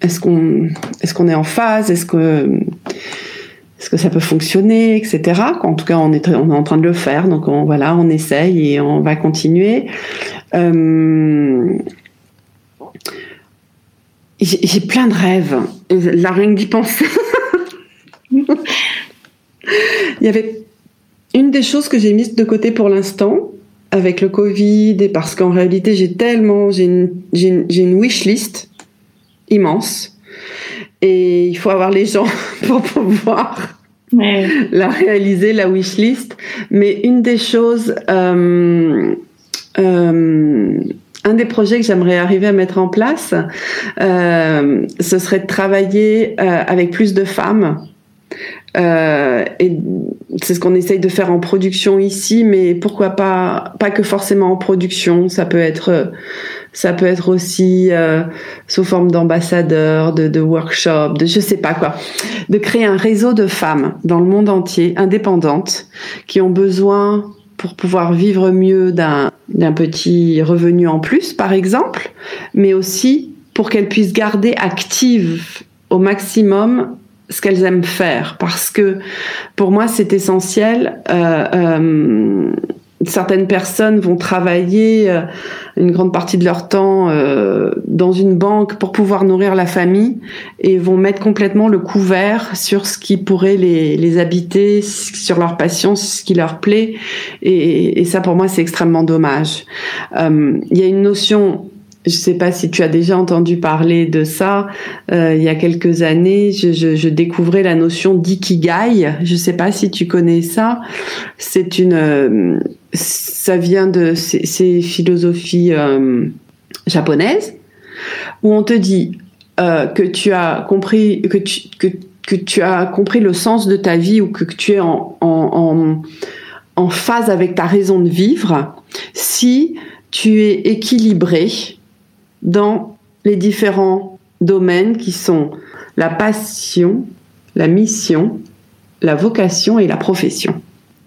est-ce qu'on est-ce qu'on est en phase, est-ce que est-ce que ça peut fonctionner, etc. En tout cas, on est, on est en train de le faire, donc on, voilà, on essaye et on va continuer. Euh, j'ai plein de rêves. La rien d'y penser. (laughs) Il y avait une des choses que j'ai mises de côté pour l'instant avec le Covid et parce qu'en réalité j'ai tellement j'ai une, une, wish list immense et il faut avoir les gens (laughs) pour pouvoir la réaliser la wish list. Mais une des choses euh, euh, un des projets que j'aimerais arriver à mettre en place, euh, ce serait de travailler euh, avec plus de femmes. Euh, et c'est ce qu'on essaye de faire en production ici, mais pourquoi pas pas que forcément en production. Ça peut être ça peut être aussi sous forme d'ambassadeurs, de, de workshops, de je sais pas quoi, de créer un réseau de femmes dans le monde entier, indépendantes, qui ont besoin pour pouvoir vivre mieux d'un petit revenu en plus, par exemple, mais aussi pour qu'elles puissent garder active au maximum ce qu'elles aiment faire. Parce que pour moi, c'est essentiel. Euh, euh, certaines personnes vont travailler euh, une grande partie de leur temps euh, dans une banque pour pouvoir nourrir la famille et vont mettre complètement le couvert sur ce qui pourrait les, habiter, sur leur passion, ce qui leur plaît. Et, et ça, pour moi, c'est extrêmement dommage. Euh, il y a une notion je ne sais pas si tu as déjà entendu parler de ça. Euh, il y a quelques années, je, découvrais la notion d'ikigai. Je ne sais pas si tu connais ça. C'est une, euh, ça vient de ces, philosophies euh, japonaises où on te dit que tu as compris que tu, que, tu as compris le sens de ta vie ou que, tu es en, en phase avec ta raison de vivre si tu es équilibré dans les différents domaines qui sont la passion, la mission, la vocation et la profession.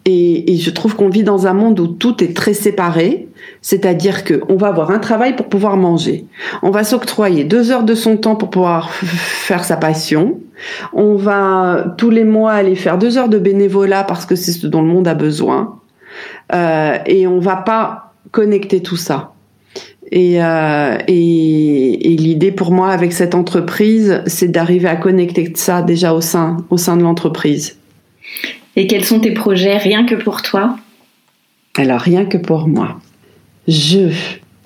Et, je trouve qu'on vit dans un monde où tout est très séparé, c'est-à-dire qu'on va avoir un travail pour pouvoir manger. On va s'octroyer deux heures de son temps pour pouvoir faire sa passion. On va tous les mois aller faire deux heures de bénévolat parce que c'est ce dont le monde a besoin. Euh, et on va pas connecter tout ça. Et, euh, et, et l'idée pour moi avec cette entreprise, c'est d'arriver à connecter ça déjà au sein, au sein de l'entreprise. Et quels sont tes projets rien que pour toi? Alors rien que pour moi. Je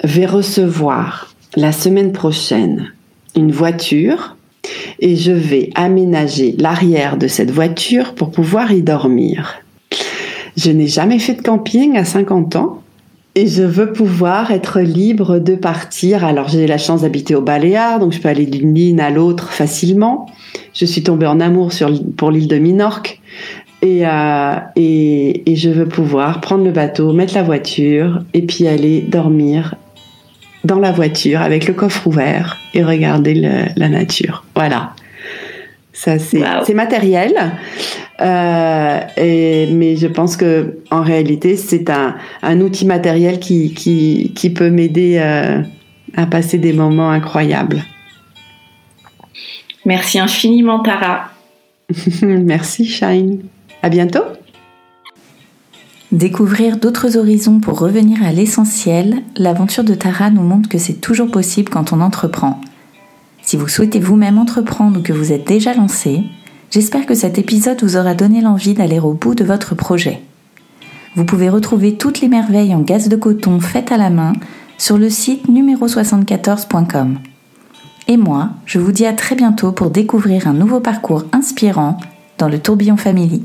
vais recevoir la semaine prochaine une voiture et je vais aménager l'arrière de cette voiture pour pouvoir y dormir. Je n'ai jamais fait de camping à 50 ans et je veux pouvoir être libre de partir. Alors j'ai la chance d'habiter au Baléares, donc je peux aller d'une ligne à l'autre facilement. Je suis tombée en amour sur, pour l'île de Minorque. Et, euh, et, et, je veux pouvoir prendre le bateau, mettre la voiture et puis aller dormir dans la voiture avec le coffre ouvert et regarder le, la nature. Voilà. Ça, c'est matériel. Euh, et, mais je pense que en réalité, c'est un, un, outil matériel qui, qui, qui peut m'aider euh, à passer des moments incroyables. Merci infiniment, Tara. (laughs) Merci, Shine. À bientôt. Découvrir d'autres horizons pour revenir à l'essentiel, l'aventure de Tara nous montre que c'est toujours possible quand on entreprend. Si vous souhaitez vous-même entreprendre ou que vous êtes déjà lancé, j'espère que cet épisode vous aura donné l'envie d'aller au bout de votre projet. Vous pouvez retrouver toutes les merveilles en gaz de coton faites à la main sur le site numéro74.com. Et moi, je vous dis à très bientôt pour découvrir un nouveau parcours inspirant dans le tourbillon Family.